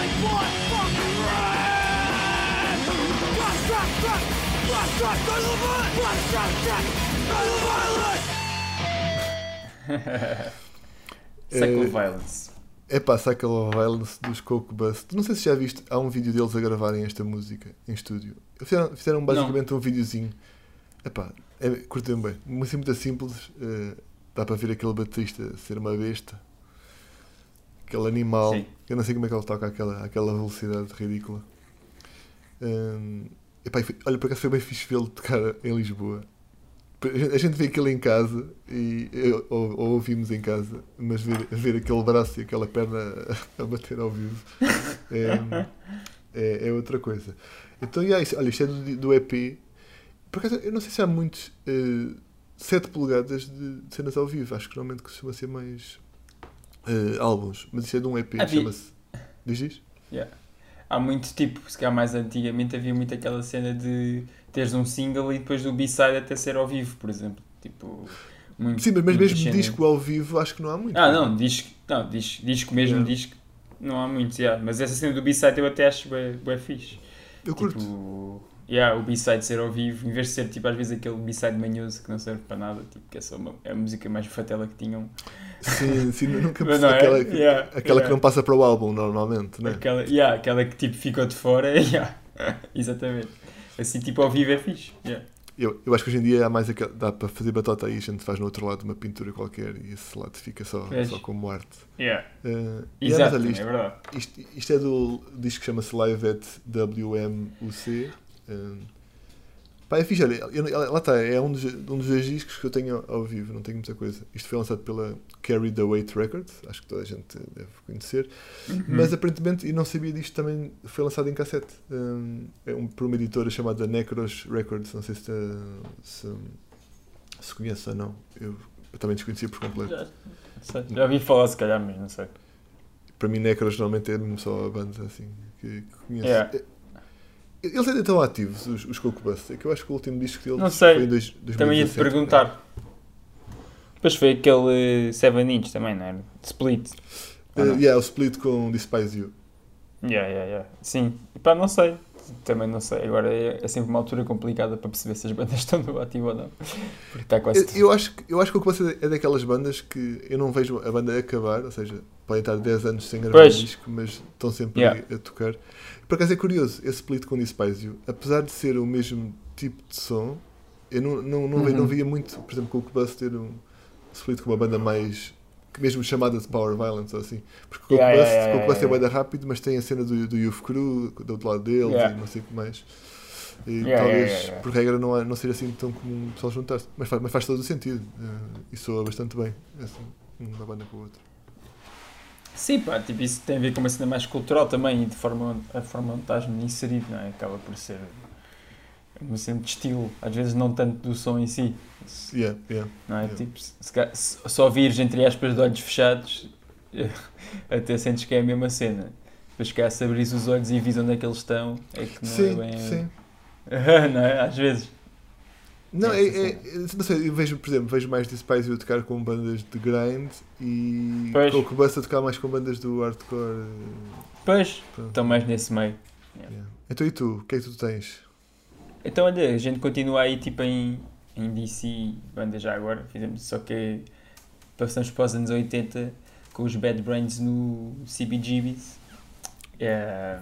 Cycle Eh, Violence. É pá, Cycle of Violence dos Coke Bust. Não sei se já viste, há um vídeo deles a gravarem esta música em estúdio. Fizeram, fizeram basicamente um videozinho. É pá, é, curtem bem. Música muito simples. eh, dá para ver aquele baterista ser uma besta. Aquele animal. Sim. Eu não sei como é que ele toca àquela, àquela velocidade ridícula. Hum, epá, foi- olha, por acaso foi bem fixe vê-lo tocar em Lisboa. A gente vê aquilo em casa e ou, ou ouvimos em casa, mas ver, ver aquele braço e aquela perna a, a bater ao vivo é, é, é outra coisa. Então, yeah, isso- olha, isto é do, do EP. Por acaso, eu não sei se há muitos 7 polegadas de cenas ao vivo. Acho que normalmente costuma ser mais eh, álbuns, mas isto é de um EP, Havia- chama-se. Diz isto? Yeah. Há muito tipo, se calhar mais antigamente havia muito aquela cena de teres um single e depois do B-side até ser ao vivo, por exemplo. Tipo, muito, Sim, mas mesmo cena- disco ao vivo acho que não há muito. Ah, não, disco, não, disco, disco mesmo, Yeah. disco, não há muito, yeah. mas essa cena do B-side eu até acho bem, bem fixe. Eu curto. Yeah, o B-side ser ao vivo, em vez de ser tipo às vezes aquele B-side manhoso que não serve para nada, tipo, que é só uma, é a música mais fatela que tinham. Sim, sim, nunca percebi é? aquela, que, Yeah, aquela yeah. que não passa para o álbum normalmente, né? Aquela, yeah, aquela que tipo ficou de fora, yeah. exatamente. Assim tipo ao vivo é fixe. Yeah. Eu, eu acho que hoje em dia há mais aquela, dá para fazer batota aí, a gente faz no outro lado uma pintura qualquer e esse lado fica só, só como arte. Yeah. Uh, é, Exato, é isto, verdade. isto, isto é do disco que chama-se Live at WMUC. Um, pá, é fixe, olha, eu- lá está, é um dos, um dos dois discos que eu tenho ao, vivo, não tenho muita coisa. Isto foi lançado pela Carry the Weight Records, acho que toda a gente deve conhecer. Uhum. Mas aparentemente, e não sabia disto, também foi lançado em cassete. Um, é um, por uma editora chamada Necros Records, não sei se, se, se conhece ou não. Eu, eu também desconhecia por completo. Já, sei. Já ouvi falar se calhar, mas não sei. Para mim, Necros normalmente é mesmo só a banda assim que, que conheço. Yeah. Eh, Eles ainda estão ativos, os, os Coco Bus. É que eu acho que o último disco deles Não sei. foi em dois, 2017. Também ia-te perguntar. Depois foi aquele 7 inch também, não era? Split. Eh, Ah, não. yeah, o split com Despise You. Yeah, yeah, yeah. Sim. E pá, não sei. Também não sei. Agora é, é sempre uma altura complicada para perceber se as bandas estão no ativo ou não. Porque está quase. Eu, eu acho, que- eu acho que o Coco Bus é daquelas bandas que eu não vejo a banda acabar, ou seja, podem estar 10 anos sem gravar Pois. um disco, mas estão sempre Yeah. a tocar. Por acaso é curioso, esse split com Despise You, apesar de ser o mesmo tipo de som, eu não, não, não, Uhum. não via muito, por exemplo, com o Coco Bus ter um split com uma banda mais. que mesmo chamada de Power Violence ou assim. Porque o Coco Yeah, yeah, yeah, é banda rápido, mas tem a cena do, do Youth Crew do outro lado deles Yeah. e não sei o que mais. E talvez, por regra, não, há- não seja assim tão comum o pessoal juntar-se. Mas faz, mas faz todo o sentido. eh, e soa bastante bem. Assim, uma banda com a outra. Sim, pá, tipo, isso tem a ver com uma cena mais cultural também e de forma, a forma onde estás inserido, não é? Acaba por ser uma cena de estilo, às vezes não tanto do som em si, Yeah, yeah. não é? Yeah. Tipo, se, só vires entre aspas de olhos fechados, até sentes que é a mesma cena. Depois, se calhar, se abris os olhos e vis onde é que eles estão, é que não sim, é bem. sim. não é? Às vezes. Não, É, é, é- não sei, eu vejo, por exemplo, vejo mais Despise a tocar com bandas de grind e Pois. Bus a tocar mais com bandas do hardcore. Pois, pronto. estão mais nesse meio. Yeah. Então e tu? O que é que tu tens? Então, olha, a gente continua aí tipo em, em DC, banda já agora, fizemos, só que passamos para os anos 80 com os Bad Brains no CBGBs. É,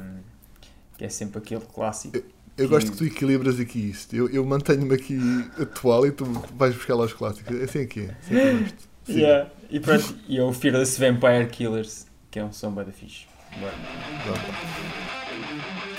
que é sempre aquele clássico. Eu gosto que tu equilibras aqui isto. Eu, eu mantenho-me aqui atual e tu vais buscar lá os clássicos. É assim que é. Assim que eu gosto. Sim. Yeah. E pronto, e é o Fearless Vampire Killers, que é um som da fixe. Bora. Vá.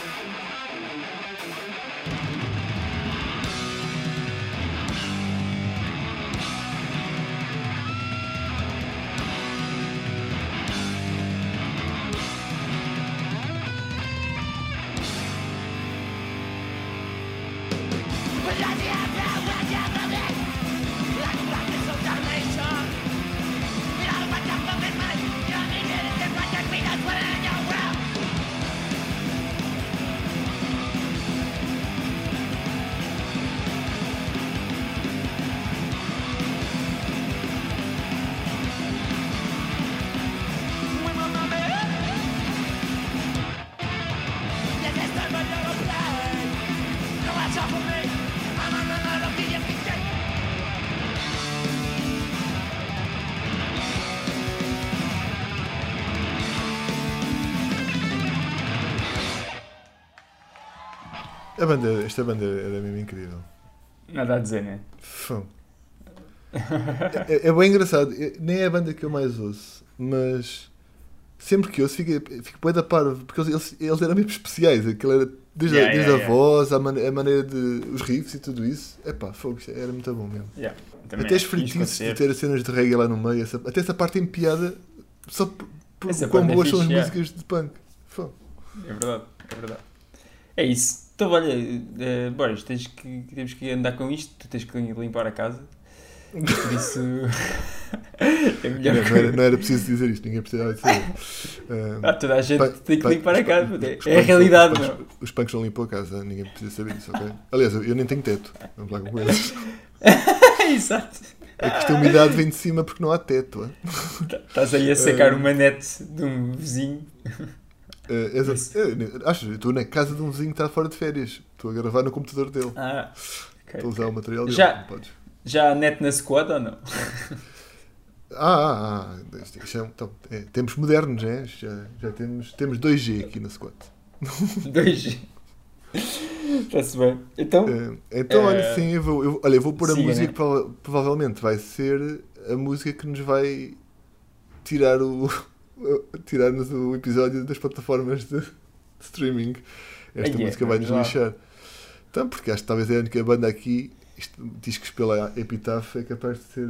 A banda, esta banda era mesmo incrível. Nada a dizer, né? Fã. É, é bem engraçado. É- Nem é a banda que eu mais ouço, mas sempre que ouço fico, fico bem da parvo, porque eles, eles eram mesmo especiais. Aquilo era desde, a- Yeah, desde yeah, a voz, a, mane- a maneira de. os riffs e tudo isso. É pá, fogo, era muito bom mesmo. Yeah. Até as é fritices de ter as cenas de reggae lá no meio, essa- até essa parte em piada, só por, quão é boas são as yeah. músicas de punk. Fogo. É verdade, é verdade. É isso. Então, olha, uh, Boris, tens que, temos que andar com isto, tu tens que limpar a casa. Por isso. é Não, melhor não era, não era preciso dizer isto, ninguém precisava dizer. Ah, Ah, toda a gente Punk- tem que punk- limpar a os casa. punk- É, os é a realidade, os meu. punks- Os punks não limpam a casa, ninguém precisa saber isso, ok? Aliás, eu eu nem tenho teto. Vamos lá com coisas. Exato. É que esta umidade vem de cima porque não há teto. hein? Estás aí a sacar Ah. uma net de um vizinho. A- eh, acho, estou na casa de um vizinho que está fora de férias. Estou a gravar no computador dele. Ah, ok, Estou a usar o material dele. Já- podes. Já net na squad ou não? Ah, ah, ah. É- então, é, tempos modernos, é? Já, já temos, temos 2G aqui na squad. 2G. Está-se bem. Então, Eh, então, olha, Eh, sim, eu vou, eu, olha, eu vou pôr a música né? que prova- provavelmente vai ser a música que nos vai tirar o tirar-nos o episódio das plataformas de streaming. Esta é, música vai nos lixar. Então, porque acho que talvez é a única banda aqui, isto, discos pela Epitaph, é capaz de ser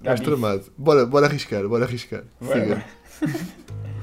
Dá mais tramado. Bora, bora arriscar, bora arriscar. Siga.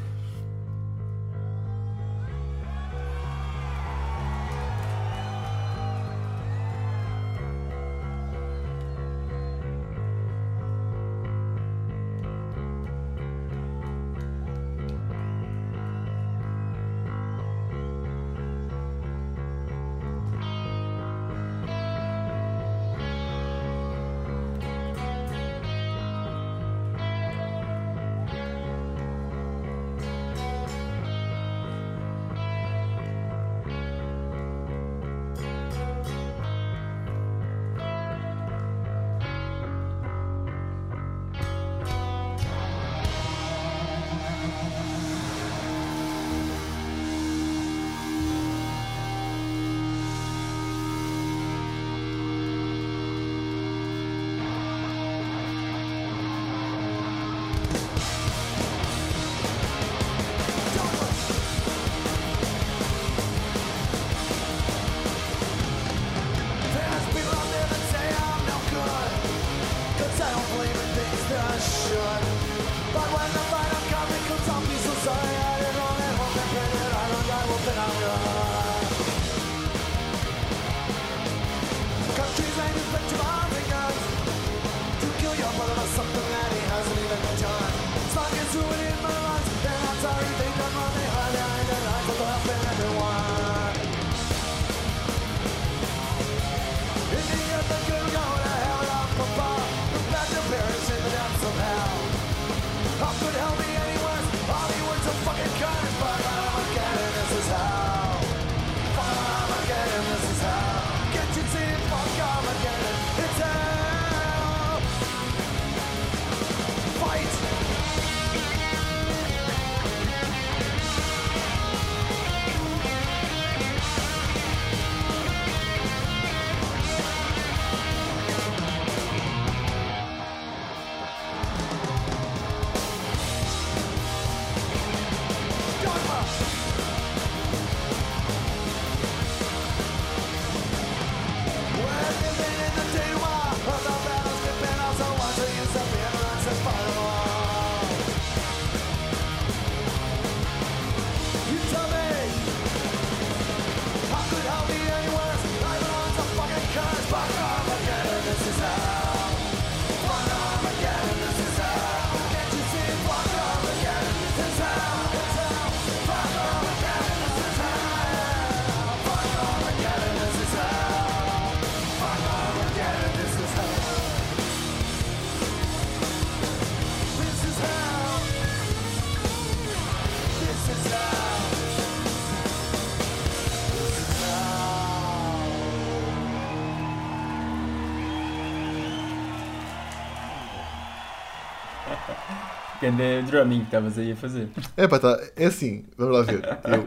Ganda drumming que estavas aí a fazer. É pá, tá. É assim, vamos lá ver.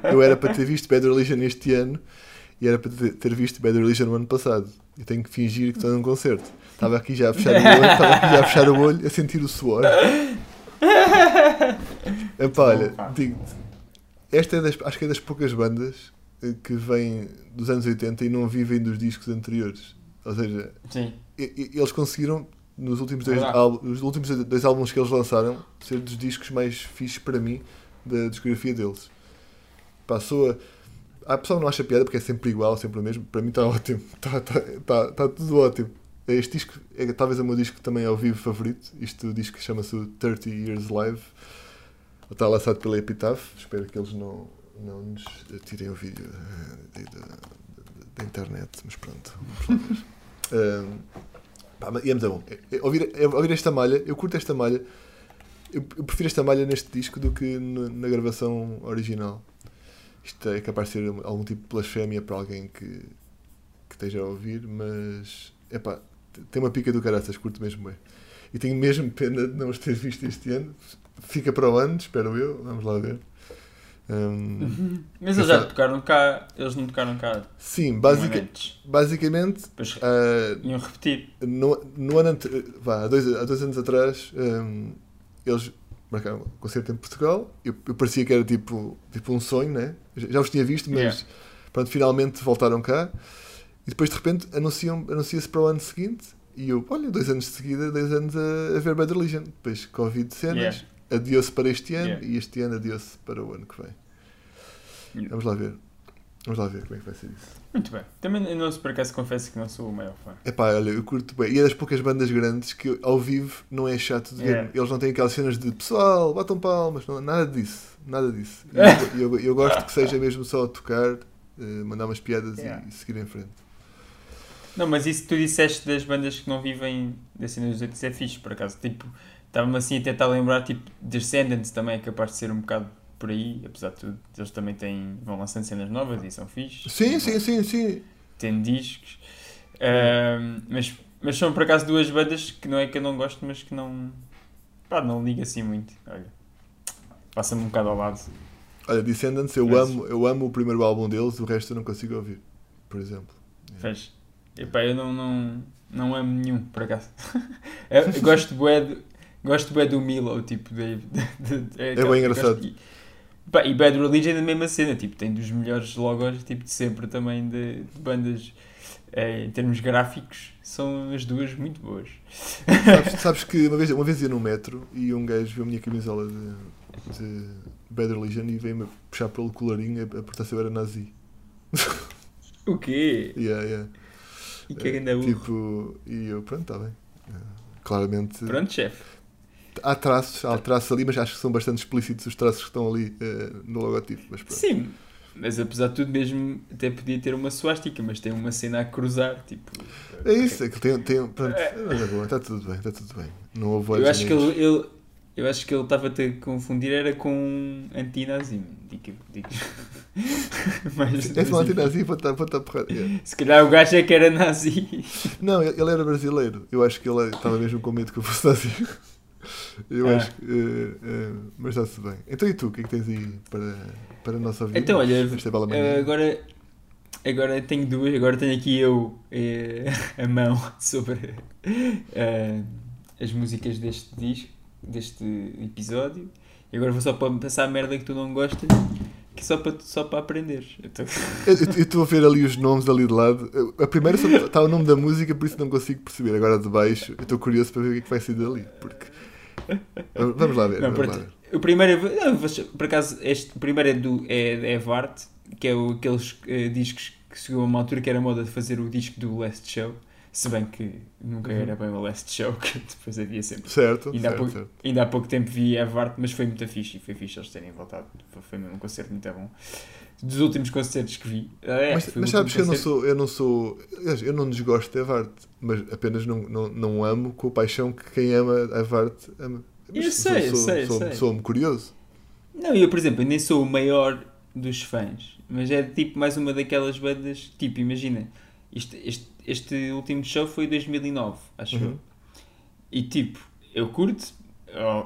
Eu, eu era para ter visto Bad Religion este ano e era para ter, visto Bad Religion no ano passado. Eu tenho que fingir que estou num concerto. Estava aqui já a fechar o olho, estava aqui já a fechar o olho, a sentir o suor. Epá, olha, digo-te, esta é das, acho que é das poucas bandas eh, que vêm dos anos 80 e não vivem dos discos anteriores. Ou seja, Sim. eles conseguiram nos últimos dois álbuns, os últimos dois álbuns que eles lançaram ser dos discos mais fixes para mim da discografia deles. Passou a. A pessoa não acha piada porque é sempre igual, sempre o mesmo. Para mim está ótimo, está tá, tá, tá tudo ótimo. Este disco é talvez o meu disco também ao vivo favorito. Isto o disco chama-se o 30 Years Live. Está lançado pela Epitaph. Espero que eles não, não nos tirem o vídeo da- da- da internet, mas pronto. Ahm, Pá, e é muito bom. É- é Ouvir, é ouvir esta malha, eu curto esta malha. Eu, eu prefiro esta malha neste disco do que no- na gravação original. Isto é capaz de ser algum tipo de blasfémia para alguém que, que esteja a ouvir, mas é pá, tem uma pica do caraças, curto mesmo bem. E tenho mesmo pena de não os ter visto este ano. Fica para o ano, espero eu. Vamos lá ver. Ahm, Mas eles já tocaram cá, eles não tocaram cá. sim, um antes. basicamente, Depois ah, iam repetir. no, no ano vá, há, dois, há dois anos atrás hum, eles marcaram um concerto em Portugal eu, eu parecia que era tipo, tipo um sonho né? já, já os tinha visto mas Yeah. pronto, finalmente voltaram cá e depois de repente anunciam, anuncia-se para o ano seguinte e eu, olha, dois anos de seguida dois anos a, a ver Bad Religion depois Covid cenas Yeah. Adiou-se para este ano Yeah. e este ano adiou-se para o ano que vem Yeah. vamos lá ver vamos lá ver como é que vai ser isso Muito bem. Também não se por acaso confesso que não sou o maior fã. Epá, olha, eu curto bem. E é das poucas bandas grandes que ao vivo não é chato de ver. Yeah. Eles não têm aquelas cenas de pessoal, batam palmas, não, nada disso. Nada disso. E eu, eu, eu gosto que seja mesmo só tocar, eh, mandar umas piadas e- Yeah. e, seguir em frente. Não, mas isso que tu disseste das bandas que não vivem da cena dos 80 é fixe, por acaso. Tipo, estava-me assim a tentar lembrar, tipo, Descendants também é capaz de ser um bocado por aí, apesar de tudo. Eles também têm, vão lançando cenas novas e são fixe. Sim, sim, sim, sim. Têm discos. Ahm, mas, mas são por acaso duas bandas que não é que eu não gosto, mas que não. pá, não ligo assim muito. Olha, passa-me um bocado ao lado. Olha, Descendants, eu Mas- amo, eu amo o primeiro álbum deles, o resto eu não consigo ouvir, por exemplo. Fez. Epá, eu não, não, não amo nenhum, por acaso. eu, eu gosto bué do, gosto bué do Milo, tipo, de, de- de- É aquela- bem engraçado. gosto- e, pá, e Bad Religion é da mesma cena, tipo, tem dos melhores logos, tipo, de sempre também, de, de bandas, eh, em termos gráficos, são as duas muito boas. Sabes, sabes que uma vez, uma vez ia no metro e um gajo viu a minha camisola de, de Bad Religion e veio-me puxar pelo colarinho a a perguntar se eu era nazi. O quê? Yeah, yeah. E que ainda burro. Tipo, e eu, pronto, está bem. Eh, Claramente. Pronto, chefe. Há traços, há traços ali, mas acho que são bastante explícitos os traços que estão ali eh, no logotipo. Mas pronto. Sim, mas apesar de tudo mesmo, até podia ter uma suástica, mas tem uma cena a cruzar, tipo... É isso, é que tem, tem, pronto, mas é está tudo bem, está tudo bem. Não houve Eu acho que ele, ele- eu acho que ele estava-te a confundir era com um anti-nazi. mano. Digo, digo. Mas, És um antinazi, vou estar estar porrada. Yeah. Se calhar o gajo é que era nazi. Não, ele ele era brasileiro. Eu acho que ele estava mesmo com medo que eu fosse nazi. Eu Ah. acho que. eh, eh, mas está-se bem. Então e tu, o que é que tens aí para, para a nossa vida? Então, olha. Eh, agora, agora tenho duas, agora tenho aqui eu eh, a mão sobre eh, as músicas deste disco, deste episódio. E agora vou só para passar a merda que tu não gostas, que é só para, só para aprender. Eu estou a ver ali os nomes ali de lado. A primeira está o nome da música, por isso não consigo perceber. Agora de baixo, eu estou curioso para ver o que é que vai sair dali. Porque... Vamos lá ver. Não, vamos lá ver. O primeiro, é- vou- por acaso, este o primeiro é do é, é Vart, que é o, aqueles eh, discos que chegou a uma altura que era moda de fazer o disco do Last Show, se bem que nunca Uhum. era bem o Last Show, que depois havia sempre. Certo, Ainda há, certo, pouco, certo. ainda há pouco tempo vi a Vart, mas foi muito fixe, e foi fixe eles terem voltado. Foi, foi mesmo um concerto muito bom. Dos últimos concertos que vi. É, mas mas sabes que eu não sou, eu não sou, eu não desgosto da Vart, mas apenas não, não, não amo com a paixão que quem ama a Vart ama. Mas Eu sei, eu sou, sei, sou, sei. Sou-me curioso. Não, eu, por exemplo, eu nem sou o maior dos fãs, mas é tipo mais uma daquelas bandas. Tipo, imagina, isto- este, este último show foi em 2009, acho Uhum. eu. E tipo, eu curto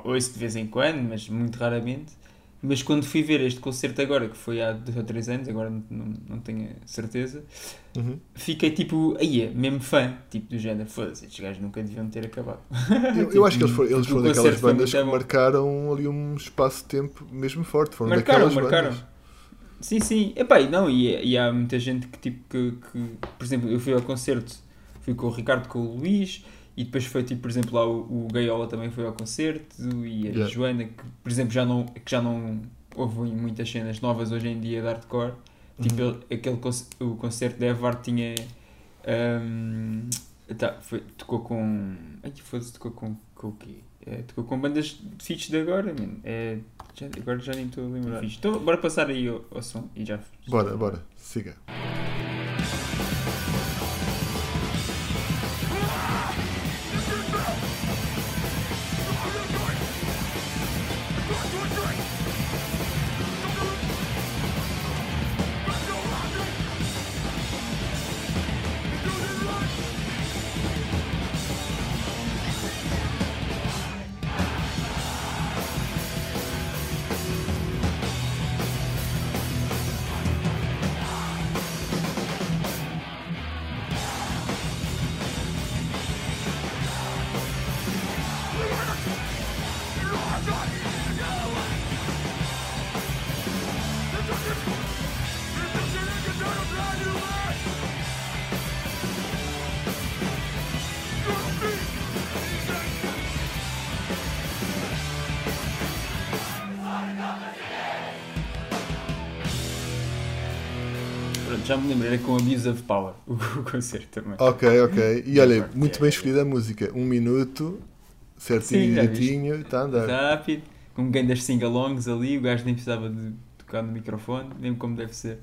ou- ouço de vez em quando, mas muito raramente. Mas quando fui ver este concerto agora, que foi há dois ou três anos, agora não, não, tenho certeza, Uhum. fiquei tipo, aí é, mesmo fã, tipo do género, foda-se, estes gajos nunca deviam ter acabado. Eu, eu acho que eles foram, eles foram daquelas bandas que bom. marcaram ali um espaço de tempo mesmo forte. Foram Marcaram, daquelas marcaram. bandas. Sim, sim. Epá, e não, e, e há muita gente que tipo que, que- por exemplo, eu fui ao concerto, fui com o Ricardo, com o Luís, e depois foi tipo, por exemplo, lá o, o Gaiola também foi ao concerto, e a Yeah. Joana, que por exemplo já não, que já não houve muitas cenas novas hoje em dia de hardcore, tipo Uhum. ele- aquele o concerto da Evart tinha ahm, tá, foi, tocou com. Ai, foda-se, tocou com, com o quê? É, tocou com bandas de fiches de agora, mano. É, já- agora já nem estou a lembrar. Então, bora passar aí ao, ao som e já. Bora, bora, siga. Me era com Abuse of Power, o, o concerto também. Ok, ok. E olha, muito é, bem é. escolhida a música. Um minuto, certinho Sim, e direitinho, está a andar. Rápido, com grandes sing-alongs ali, o gajo nem precisava de tocar no microfone, mesmo como deve ser.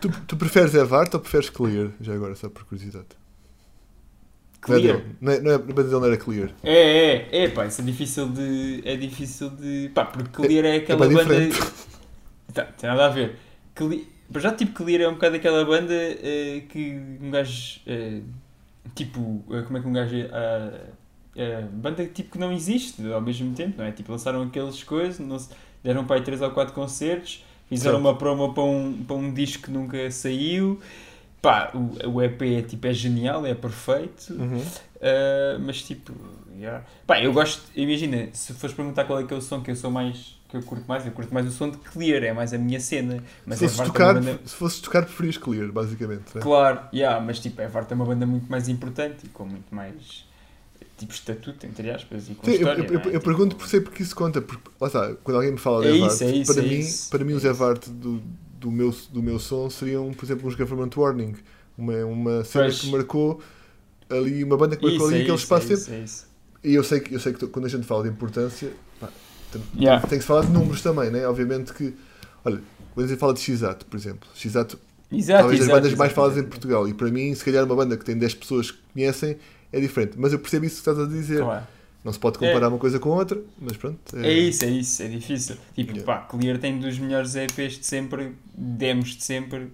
Tu, tu preferes Evart ou preferes Clear? Já agora, só por curiosidade. Não é Clear. Não é, não é, banda dele não era Clear. É, é, é, pá, isso é difícil de. É difícil de. Pá, porque Clear é aquela bem banda. Tá, tem nada a ver. Cle- Para já, tipo, Clear é um bocado aquela banda eh, que um gajo. eh, tipo, eh, como é que um gajo. banda tipo que não existe ao mesmo tempo, não é? Tipo, lançaram aqueles coisas, não deram para aí 3 ou 4 concertos, fizeram Certo. uma promo para um, para um disco que nunca saiu. Pá, o, o EP é, tipo, é genial, é perfeito. Uhum. Uh, mas tipo, yeah. Pá, eu gosto, imagina, se fores perguntar qual é que é o som que eu sou mais, que eu curto mais, eu curto mais o som de Clear, é mais a minha cena. Mas se, é é uma tocar, banda, se fosses tocar, preferias Clear, basicamente. Né? claro, yeah, mas tipo, é Vart é uma banda muito mais importante e com muito mais tipo estatuto, entre aspas, e com Sim, eu, história. eu- não é? eu- eu Tipo, pergunto por ser porque isso conta. Porque, lá está, quando alguém me fala de É Evart, é isso, para, é mim, isso, para mim é os. Evart do, do, meu, do meu som seriam, por exemplo, uns Government Warning. Uma, uma cena Pois. que marcou ali, uma banda que marcou Isso, ali é aquele isso, espaço é tempo. é. E eu sei que, eu sei que quando a gente fala de importância, pá, Yeah. tem que se falar de números também, né? Obviamente que, olha, quando a gente fala de X-Ato, por exemplo, X-Ato Exato, talvez das exato, bandas mais exato, faladas em. Portugal. E para mim, se calhar uma banda que tem 10 pessoas que conhecem é diferente. Mas eu percebo isso que estás a dizer. Claro. Não se pode comparar uma coisa com outra, mas pronto. É isso, é isso, é difícil. Tipo, Yeah. pá, Clear tem dos melhores EPs de sempre, demos de sempre,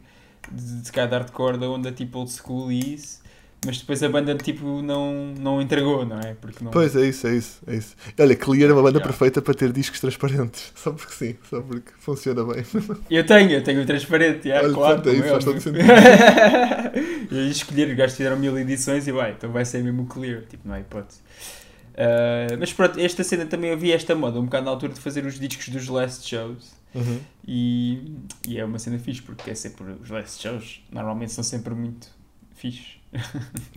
de, de cada hardcore da onda tipo old school e isso, mas depois a banda tipo não, não entregou, não é? Porque não... Pois é isso, é isso, é isso. Olha, Clear é uma banda Yeah. perfeita para ter discos transparentes. Só porque sim, só porque funciona bem. Eu tenho, eu tenho o transparente, yeah, Olha, claro. pronto, é isso, faz óbvio. todo sentido. e escolher, os gajos fizeram mil edições e vai, então vai ser mesmo o Clear, tipo, não há hipótese. Ah, mas pronto, esta cena também eu vi esta moda um bocado na altura de fazer os discos dos last shows. Uhum. E, e é uma cena fixe, porque é sempre os last shows normalmente são sempre muito fixes.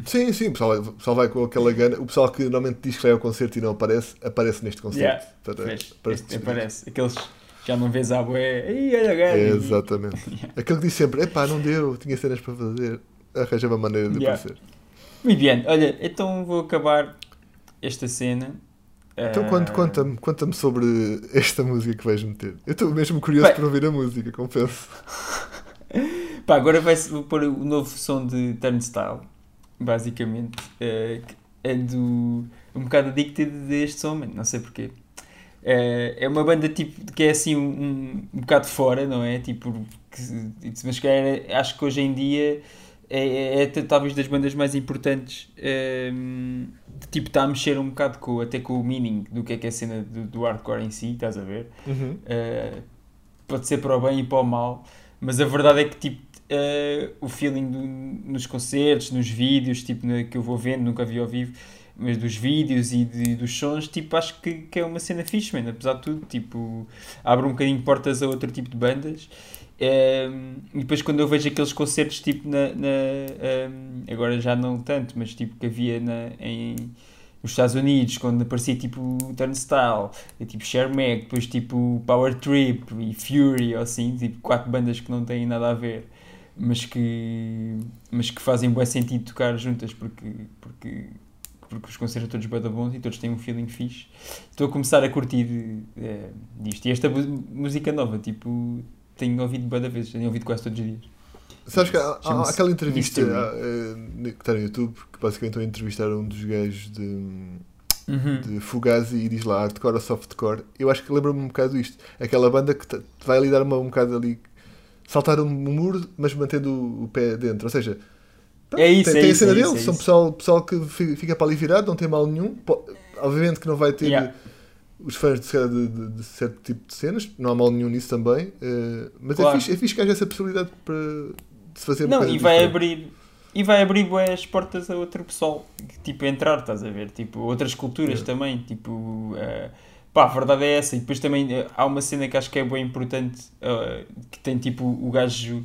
Sim, sim, o pessoal, o pessoal vai com aquela gana. O pessoal que normalmente diz que vai ao concerto e não aparece, aparece neste concerto. Yeah, Para- Vês? para Este se despedir. aparece. Aqueles que já não vês à boé. Ei, olha. É, exatamente. Aquele que diz sempre: epá, não deu, tinha cenas para fazer. Arranja uma maneira de Yeah. aparecer. Muito bem, olha, então vou acabar esta cena. Então Ah, conta- conta-me conta sobre esta música que vais meter. Eu estou mesmo curioso Bem- para ouvir a música, confesso. Pá, agora vai vou pôr o novo som de Turnstile, basicamente. eh, que é do. um bocado addicted deste som, não sei porquê. Eh, é uma banda tipo que é assim um, um, bocado fora, não é? Tipo, que, mas que acho que hoje em dia é, é, é talvez das bandas mais importantes. ehm, de, tipo, está a mexer um bocado com, até com o meaning do que é que é a cena do, do hardcore em si, estás a ver? Uhum. Uh, pode ser para o bem e para o mal, mas a verdade é que tipo, uh, o feeling do- nos concertos, nos vídeos tipo, que eu vou vendo, nunca vi ao vivo, mas dos vídeos e de- dos sons, tipo, acho que, que é uma cena fixe, man, apesar de tudo, tipo, abre um bocadinho portas a outro tipo de bandas. Um, e depois quando eu vejo aqueles concertos tipo na, na, um, agora já não tanto, mas tipo que havia na, em, nos Estados Unidos, quando aparecia tipo Turnstile, e, tipo Share Mag, depois tipo Power Trip e Fury, ou assim, tipo quatro bandas que não têm nada a ver, mas que, mas que fazem bom sentido tocar juntas porque, porque, porque os concertos são todos bué da bons e todos têm um feeling fixe. Estou a começar a curtir eh, disto. E esta música nova, tipo, tenho ouvido bué da vezes, tenho ouvido quase todos os dias. Sabes que há, há aquela entrevista eh, que está no YouTube que basicamente estão a entrevistar um dos gajos de, Uhum. de Fugazi e diz lá hardcore ou softcore. Eu acho que lembra-me um bocado isto. Aquela banda que vai ali dar uma, um bocado ali, saltar um muro, mas mantendo o, pé dentro. Ou seja, pronto, É isso, tem, é tem isso, a cena é isso, é São pessoal, pessoal que fi- fica para ali virado, não tem mal nenhum. Obviamente que não vai ter Yeah. os fãs de, de, de- certo tipo de cenas, não há mal nenhum nisso também. eh, mas Claro. é, fixe, é fixe que haja essa possibilidade para, de se fazer Não, e vai diferente. abrir e vai abrir as portas a outro pessoal tipo entrar, estás a ver? Tipo, outras culturas Yeah. também, tipo, eh, pá, a verdade é essa. E depois também eh, há uma cena que acho que é bem importante, eh, que tem tipo o gajo,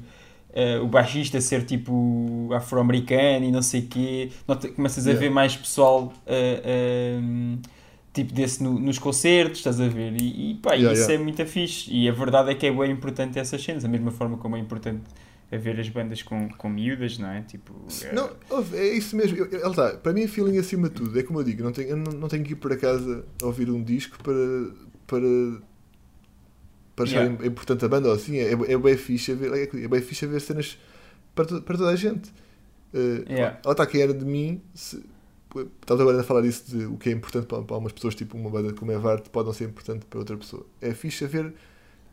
eh, o baixista ser tipo afro-americano e não sei o quê. Nota- começas a Yeah. ver mais pessoal eh, tipo desse no- nos concertos, estás a ver? E, e pá, Yeah, isso yeah. é muito fixe. E a verdade é que é bem importante essas cenas, da mesma forma como é importante a ver as bandas com, com miúdas, não é? Tipo, eh, Não, é isso mesmo. Eu, eu, tá, para mim, feeling acima de tudo. É como eu digo, não tenho, eu não, não tenho que ir para casa ouvir um disco para. para para achar Yeah. im- importante a banda ou assim. É, é bem fixe ver, é bem fixe a ver cenas para, to- para toda a gente. Uh, Yeah. Ela está quem era de mim. Se, Estás agora a falar isso de o que é importante para, para umas pessoas, tipo uma banda como é Varte, pode não ser importante para outra pessoa. É fixe a ver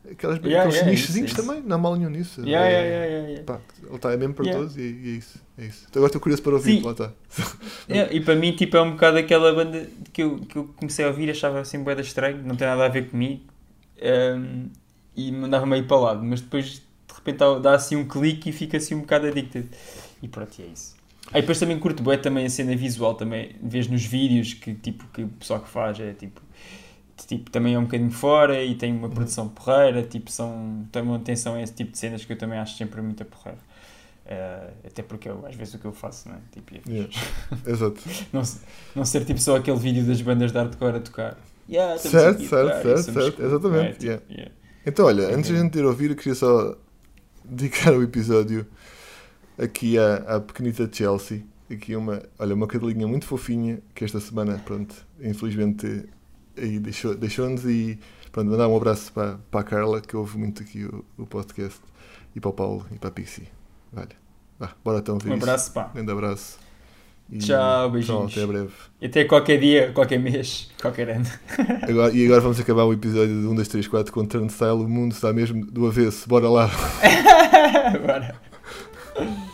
aquelas, Yeah, aqueles yeah, nichozinhos isso, isso. também, não há mal nenhum nisso. yeah, É- yeah, yeah, yeah. Pá, está é mesmo para todos e, e é isso. É isso. Então agora estou curioso para ouvir, Sim. lá está. E para mim, tipo, é um bocado aquela banda que eu, que eu comecei a ouvir, achava assim boeda estranho, não tem nada a ver comigo, ehm, e mandava meio para o lado, mas depois de repente dá, dá assim um clique e fica assim um bocado addicted. E pronto, e é isso. Aí depois também curto bué também a cena visual, também vês nos vídeos que, tipo, que o pessoal que faz é tipo, tipo, também é um bocadinho fora e tem uma produção porreira, tipo, são, tem uma atenção a esse tipo de cenas que eu também acho sempre muito a porreira. Eh, até porque eu, às vezes o que eu faço, não é? Tipo, é Yeah. Exato. não, não ser tipo só aquele vídeo das bandas de hardcore a tocar. Yeah, Certo, aqui certo, tocar, certo, certo, cool. exatamente, É, tipo, yeah. Então, olha, antes de a gente ter ouvido, eu queria só dedicar o episódio aqui à, à pequenita Chelsea. Aqui uma, olha, uma cadelinha muito fofinha que esta semana, pronto, infelizmente deixou- deixou-nos e pronto, mandar um abraço para, para a Carla que ouve muito aqui o, o podcast e para o Paulo e para a Pixie. Vá, bora então ver Um isso. abraço, pá. Grande abraço. E, Tchau, beijinhos. até breve. E até qualquer dia, qualquer mês, qualquer ano. Agora- e agora vamos acabar o episódio de 1, 2, 3, 4 com Turnstile. O mundo está mesmo do avesso. Bora lá. Bora.